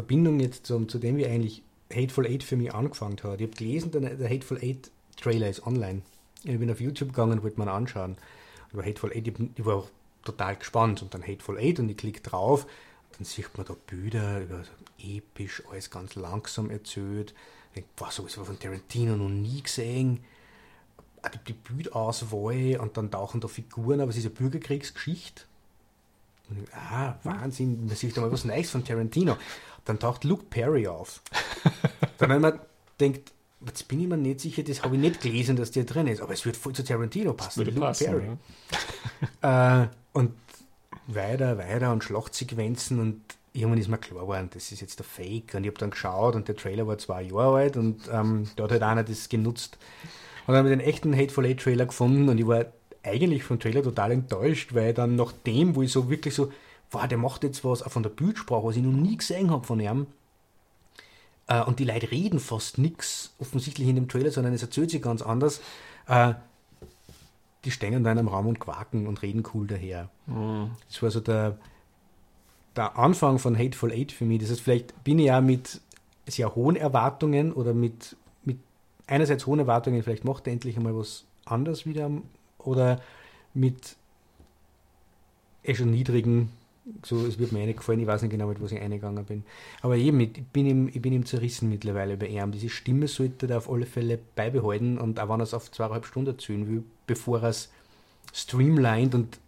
Verbindung jetzt zum, zu dem, wie eigentlich Hateful Eight für mich angefangen hat. Ich habe gelesen, der, der Hateful Eight Trailer ist online. Ich bin auf YouTube gegangen, wollte mir anschauen. Über Hateful Eight, ich, ich war auch total gespannt. Und dann Hateful Eight und ich klicke drauf. Dann sieht man da Bilder, über so episch, alles ganz langsam erzählt. Ich denke, was, so ist von Tarantino noch nie gesehen. Die Bildauswahl und dann tauchen da Figuren, aber es ist eine Bürgerkriegsgeschichte. Ah, Wahnsinn, man sieht da mal was Neues von Tarantino. Dann taucht Luke Perry auf. dann wenn man denkt, jetzt bin ich mir nicht sicher, das habe ich nicht gelesen, dass der drin ist, aber es wird voll zu Tarantino passen. Luke passen, Perry. Ja. äh, und weiter, weiter und Schlachtsequenzen und irgendwann ist mir klar geworden, das ist jetzt der Fake. Und ich habe dann geschaut und der Trailer war zwei Jahre alt und ähm, da hat halt einer das genutzt. Und dann habe ich den echten Hateful Eight Trailer gefunden und ich war eigentlich vom Trailer total enttäuscht, weil dann nach dem, wo ich so wirklich so wow, der macht jetzt was auch von der Bildsprache, was ich noch nie gesehen habe von ihm. Äh, und die Leute reden fast nichts offensichtlich in dem Trailer, sondern es erzählt sich ganz anders. Äh, die stehen da in einem Raum und quaken und reden cool daher. Mhm. Das war so der, der Anfang von Hateful Eight für mich. Das heißt, vielleicht bin ich ja mit sehr hohen Erwartungen oder mit, mit einerseits hohen Erwartungen, vielleicht macht er endlich einmal was anders wieder oder mit eh schon niedrigen So, es wird mir nicht gefallen, ich weiß nicht genau, mit was ich eingegangen bin. Aber eben, ich bin ihm, ich bin ihm zerrissen mittlerweile bei ihm. Diese Stimme sollte er auf alle Fälle beibehalten und auch wenn er es auf zweieinhalb Stunden erzählen will, bevor er es streamlined und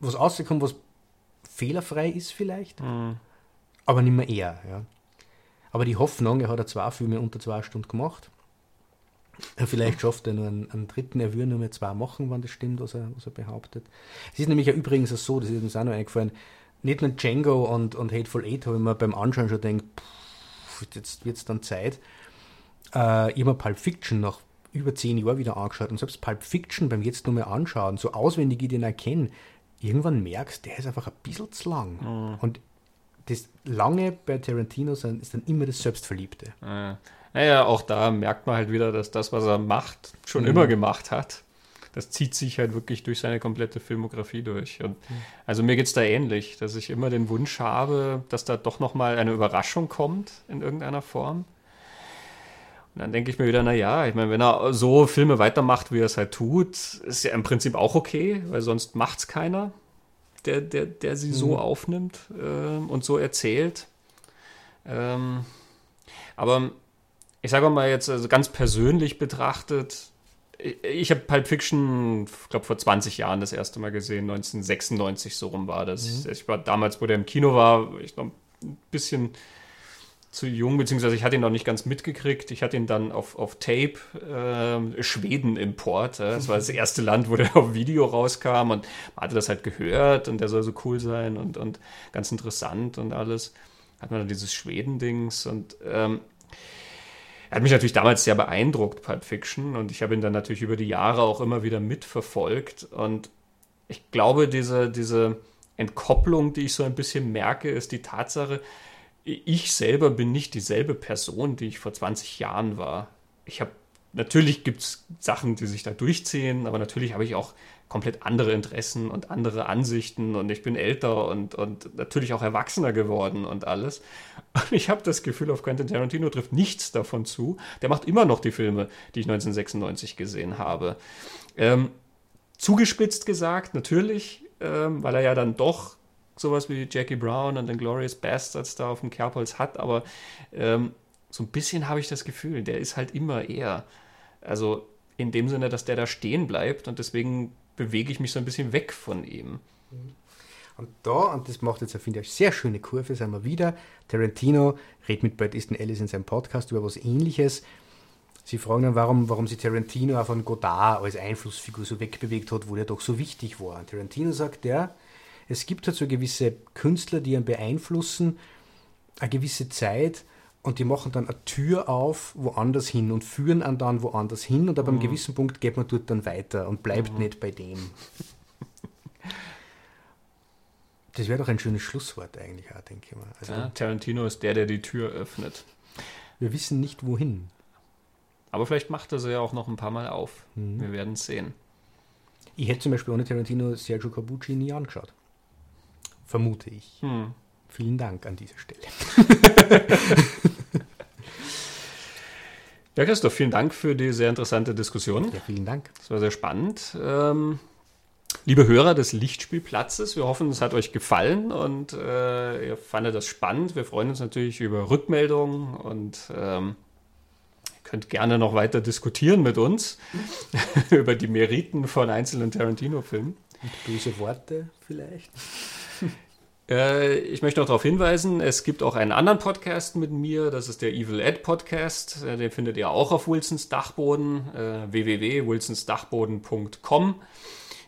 was rauskommt, was fehlerfrei ist vielleicht, mhm. aber nicht mehr er. Ja. Aber die Hoffnung, er hat ja zwei Filme unter zwei Stunden gemacht. Vielleicht schafft er nur einen, einen dritten, er würde nur mehr zwei machen, wenn das stimmt, was er, was er behauptet. Es ist nämlich ja übrigens so, das ist uns auch noch eingefallen, nicht nur Django und, und Hateful Eight habe ich mir beim Anschauen schon gedacht, pff, jetzt wird es dann Zeit. Äh, ich habe mir Pulp Fiction nach über zehn Jahren wieder angeschaut und selbst Pulp Fiction beim jetzt nur mehr anschauen, so auswendig ich den erkenne, irgendwann merkst, der ist einfach ein bisschen zu lang. Mhm. Und das Lange bei Tarantino ist dann immer das Selbstverliebte. Ja. Naja, auch da merkt man halt wieder, dass das, was er macht, schon mhm. immer gemacht hat. Das zieht sich halt wirklich durch seine komplette Filmografie durch. Und mhm. also mir geht es da ähnlich, dass ich immer den Wunsch habe, dass da doch nochmal eine Überraschung kommt in irgendeiner Form. Und dann denke ich mir wieder, naja, ich meine, wenn er so Filme weitermacht, wie er es halt tut, ist ja im Prinzip auch okay, weil sonst macht es keiner der, der, der sie mhm. so aufnimmt äh, und so erzählt. Ähm, aber ich sage mal jetzt also ganz persönlich betrachtet, ich, habe Pulp Fiction, ich glaube, vor 20 Jahren das erste Mal gesehen, 1996 so rum war das. Mhm. Ich war damals, wo der im Kino war, ich glaube, ein bisschen zu jung, beziehungsweise ich hatte ihn noch nicht ganz mitgekriegt. Ich hatte ihn dann auf, auf Tape, äh, Schweden-Import. Äh, das war das erste Land, wo der auf Video rauskam und man hatte das halt gehört und der soll so cool sein und, und ganz interessant und alles. Hat man dann dieses Schweden-Dings und ähm, er hat mich natürlich damals sehr beeindruckt, Pulp Fiction, und ich habe ihn dann natürlich über die Jahre auch immer wieder mitverfolgt. Und ich glaube, diese, diese Entkopplung, die ich so ein bisschen merke, ist die Tatsache, ich selber bin nicht dieselbe Person, die ich vor 20 Jahren war. Ich habe natürlich gibt es Sachen, die sich da durchziehen, aber natürlich habe ich auch komplett andere Interessen und andere Ansichten und ich bin älter und, und natürlich auch erwachsener geworden und alles. Und ich habe das Gefühl, auf Quentin Tarantino trifft nichts davon zu. Der macht immer noch die Filme, die ich 1996 gesehen habe. Ähm, zugespitzt gesagt, natürlich, ähm, weil er ja dann doch sowas wie Jackie Brown und den Glorious Bastards da auf dem Kerbholz hat, aber ähm, so ein bisschen habe ich das Gefühl, der ist halt immer eher. Also in dem Sinne, dass der da stehen bleibt und deswegen bewege ich mich so ein bisschen weg von ihm. Und da, und das macht jetzt, finde ich, eine sehr schöne Kurve, sind wir wieder. Tarantino redet mit Brad Easton Ellis in seinem Podcast über was ähnliches. Sie fragen dann, warum, warum sich Tarantino auch von Godard als Einflussfigur so wegbewegt hat, wo der doch so wichtig war. Und Tarantino sagt, der, es gibt halt so gewisse Künstler, die ihn beeinflussen, eine gewisse Zeit und die machen dann eine Tür auf woanders hin und führen einen dann woanders hin und ab einem mhm. gewissen Punkt geht man dort dann weiter und bleibt mhm. nicht bei dem. Das wäre doch ein schönes Schlusswort eigentlich auch, denke ich mal. Also, ja, Tarantino ist der, der die Tür öffnet. Wir wissen nicht wohin. Aber vielleicht macht er sie ja auch noch ein paar Mal auf. Mhm. Wir werden es sehen. Ich hätte zum Beispiel ohne Tarantino Sergio Cabucci nie angeschaut vermute ich. Hm. Vielen Dank an dieser Stelle. ja, Christoph, vielen Dank für die sehr interessante Diskussion. Ja, vielen Dank. Das war sehr spannend. Ähm, liebe Hörer des Lichtspielplatzes, wir hoffen, es hat euch gefallen und äh, ihr fandet das spannend. Wir freuen uns natürlich über Rückmeldungen und ähm, könnt gerne noch weiter diskutieren mit uns über die Meriten von einzelnen Tarantino-Filmen. Böse Worte vielleicht. Äh, ich möchte noch darauf hinweisen, es gibt auch einen anderen Podcast mit mir, das ist der Evil Ed Podcast. Äh, den findet ihr auch auf Wilsons Dachboden, äh, www.wilsonsdachboden.com.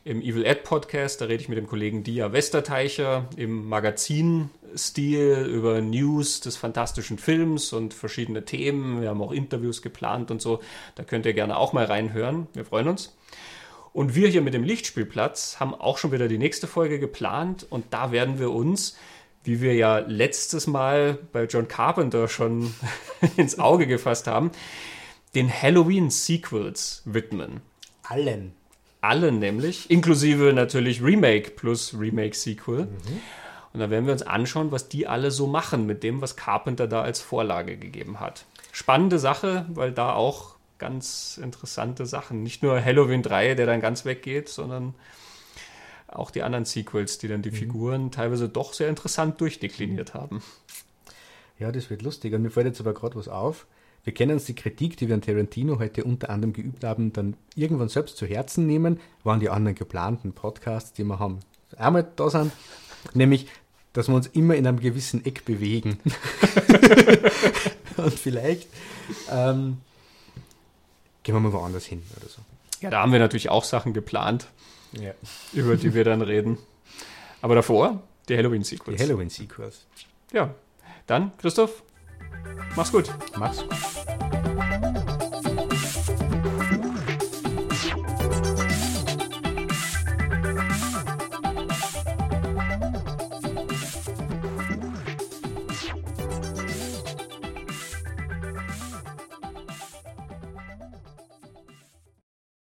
Im Evil Ed Podcast, da rede ich mit dem Kollegen Dia Westerteicher im Magazinstil über News des fantastischen Films und verschiedene Themen. Wir haben auch Interviews geplant und so. Da könnt ihr gerne auch mal reinhören. Wir freuen uns. Und wir hier mit dem Lichtspielplatz haben auch schon wieder die nächste Folge geplant und da werden wir uns, wie wir ja letztes Mal bei John Carpenter schon ins Auge gefasst haben, den Halloween-Sequels widmen. Allen. Allen nämlich, inklusive natürlich Remake plus Remake-Sequel. Mhm. Und da werden wir uns anschauen, was die alle so machen mit dem, was Carpenter da als Vorlage gegeben hat. Spannende Sache, weil da auch ganz interessante Sachen. Nicht nur Halloween 3, der dann ganz weggeht, sondern auch die anderen Sequels, die dann die mhm. Figuren teilweise doch sehr interessant durchdekliniert haben. Ja, das wird lustig. Und mir fällt jetzt aber gerade was auf. Wir können uns die Kritik, die wir an Tarantino heute unter anderem geübt haben, dann irgendwann selbst zu Herzen nehmen, waren die anderen geplanten Podcasts, die wir haben, einmal da sind. Nämlich, dass wir uns immer in einem gewissen Eck bewegen. Und vielleicht ähm, gehen wir mal woanders hin oder so. Ja, da haben wir natürlich auch Sachen geplant, ja. über die wir dann reden. Aber davor die Halloween-Sequels. Die Halloween-Sequels. Ja, dann, Christoph, mach's gut. Mach's gut.